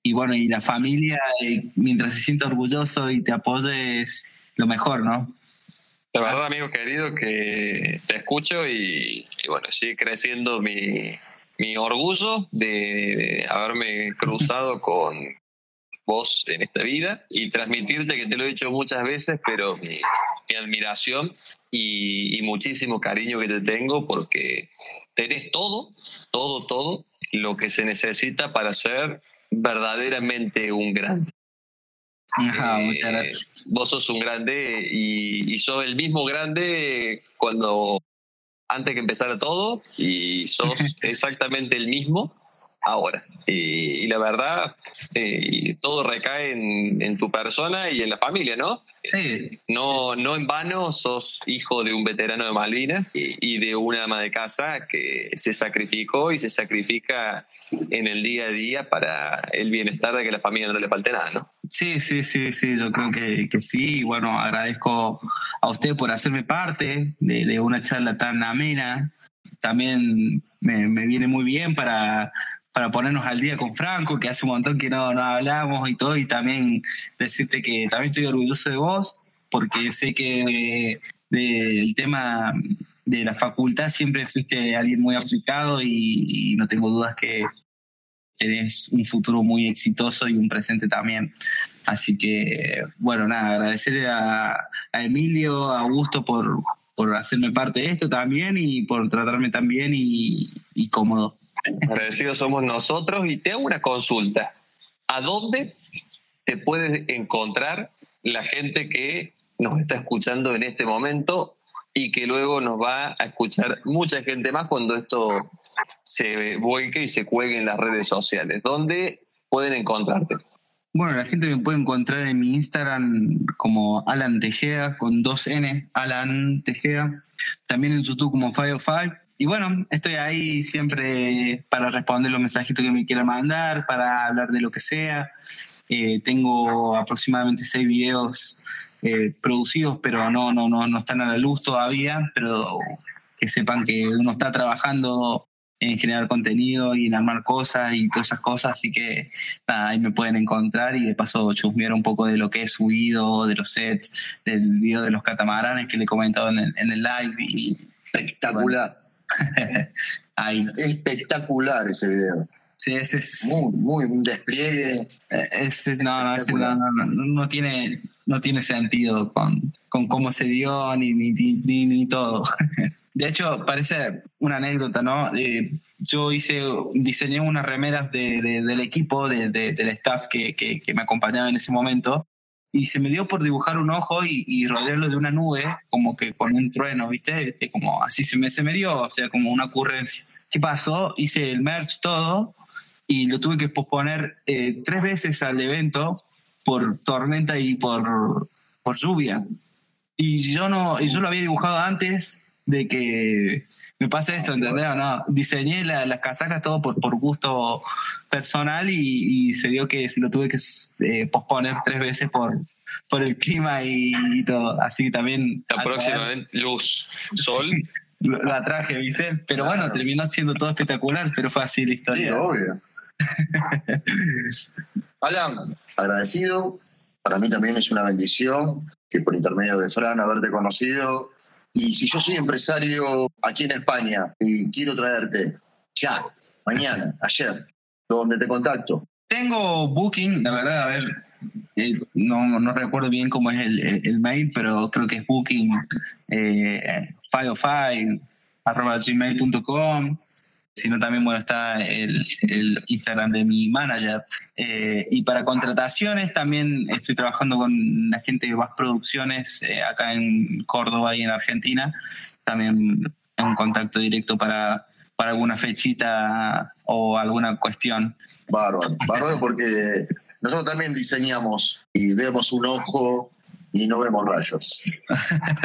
Y bueno, y la familia, eh, mientras se sienta orgulloso y te apoye, es lo mejor, ¿no? La verdad, amigo querido, que te escucho y, y bueno, sigue creciendo mi, mi orgullo de, haberme cruzado con vos en esta vida y transmitirte que te lo he dicho muchas veces, pero mi, admiración y, muchísimo cariño que te tengo porque tenés todo, todo, todo lo que se necesita para ser verdaderamente un grande. Ajá, muchas gracias. Eh, vos sos un grande y, y sos el mismo grande cuando antes que empezara todo y sos exactamente el mismo ahora. Y, la verdad, eh, todo recae en, tu persona y en la familia, ¿no? Sí. No, no en vano sos hijo de un veterano de Malvinas y, de una ama de casa que se sacrificó y se sacrifica en el día a día para el bienestar de que la familia no le falte nada, ¿no? Sí, sí, sí, sí, yo creo que, que sí. Bueno, agradezco a usted por hacerme parte de, de una charla tan amena. También me, me viene muy bien para para ponernos al día con Franco, que hace un montón que no, no hablamos y todo, y también decirte que también estoy orgulloso de vos, porque sé que del tema de la facultad siempre fuiste alguien muy aplicado y, no tengo dudas que tenés un futuro muy exitoso y un presente también. Así que, bueno, nada, agradecerle a, Emilio, a Augusto por, por hacerme parte de esto también y por tratarme tan bien y, y cómodo. Agradecidos somos nosotros y te hago una consulta. ¿A dónde te puedes encontrar la gente que nos está escuchando en este momento y que luego nos va a escuchar mucha gente más cuando esto se vuelque y se cuelgue en las redes sociales? ¿Dónde pueden encontrarte? Bueno, la gente me puede encontrar en mi Instagram como Alan Tejeda con dos N, Alan Tejeda. También en YouTube como Five Five y bueno, estoy ahí siempre para responder los mensajitos que me quieran mandar, para hablar de lo que sea. Eh, tengo aproximadamente seis videos eh, producidos, pero no, no, no, no están a la luz todavía, pero que sepan que uno está trabajando en generar contenido y en armar cosas y todas esas cosas, así que nada, ahí me pueden encontrar y de paso chusmear un poco de lo que he subido, de los sets, del video de los catamaranes que le he comentado en el, en el live. Y, Espectacular. Espectacular ese video. Sí, ese es. Muy, muy, un despliegue. Eh, ese, no, no, ese no, no, no, tiene, no tiene sentido con, con cómo se dio ni, ni, ni, ni todo. De hecho, parece una anécdota, ¿no? yo hice, diseñé unas remeras de, del equipo, de, del staff que, que, que, me acompañaba en ese momento, y se me dio por dibujar un ojo y, rodearlo de una nube, como que con un trueno, ¿viste? Este, como así se me, se me dio, o sea, como una ocurrencia. ¿Qué pasó? Hice el merch todo y lo tuve que posponer eh, tres veces al evento por tormenta y por, por lluvia. Y yo, no, y yo lo había dibujado antes de que me pase esto, ¿entendés? No, diseñé las casacas todo por, por gusto personal y, se dio que si lo tuve que eh, posponer tres veces por, por el clima y, todo. Así que también... La próxima luz, sol. Lo, atraje, ¿viste? Pero bueno, terminó siendo todo espectacular, pero fue así la historia. Sí, obvio. Alan, agradecido. Para mí también es una bendición que por intermedio de Fran haberte conocido y si yo soy empresario aquí en España y quiero traerte ya, mañana, ayer, ¿dónde te contacto? Tengo Booking, la verdad, a ver, eh, no, no, recuerdo bien cómo es el, el, mail, pero creo que es Booking eh, 505 gmail.com. sino también, bueno, está el, el Instagram de mi manager. Eh, y para contrataciones también estoy trabajando con la gente de Más Producciones eh, acá en Córdoba y en Argentina. También un contacto directo para, para alguna fechita o alguna cuestión. Bárbaro, bárbaro porque nosotros también diseñamos y vemos un ojo y no vemos rayos.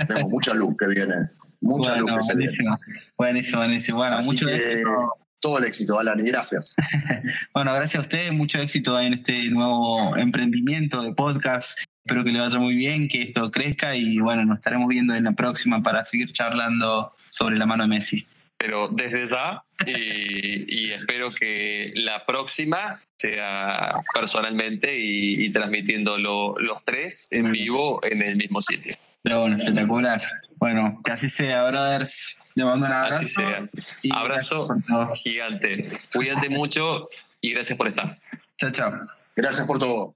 Tenemos mucha luz que viene. Mucha luz que buenísimo, buenísimo, buenísimo. Bueno, mucho éxito. Todo el éxito, Alan, y gracias. bueno, gracias a ustedes, mucho éxito en este nuevo emprendimiento de podcast. Espero que le vaya muy bien, que esto crezca y bueno, nos estaremos viendo en la próxima para seguir charlando sobre la mano de Messi. Pero desde ya, y, espero que la próxima sea personalmente y, transmitiendo los tres en vivo en el mismo sitio. Pero bueno, espectacular. Bueno, que así sea, brothers. Le mando un abrazo. Así sea. abrazo gigante. Cuídate mucho y gracias por estar. Chao, chao. Gracias por todo.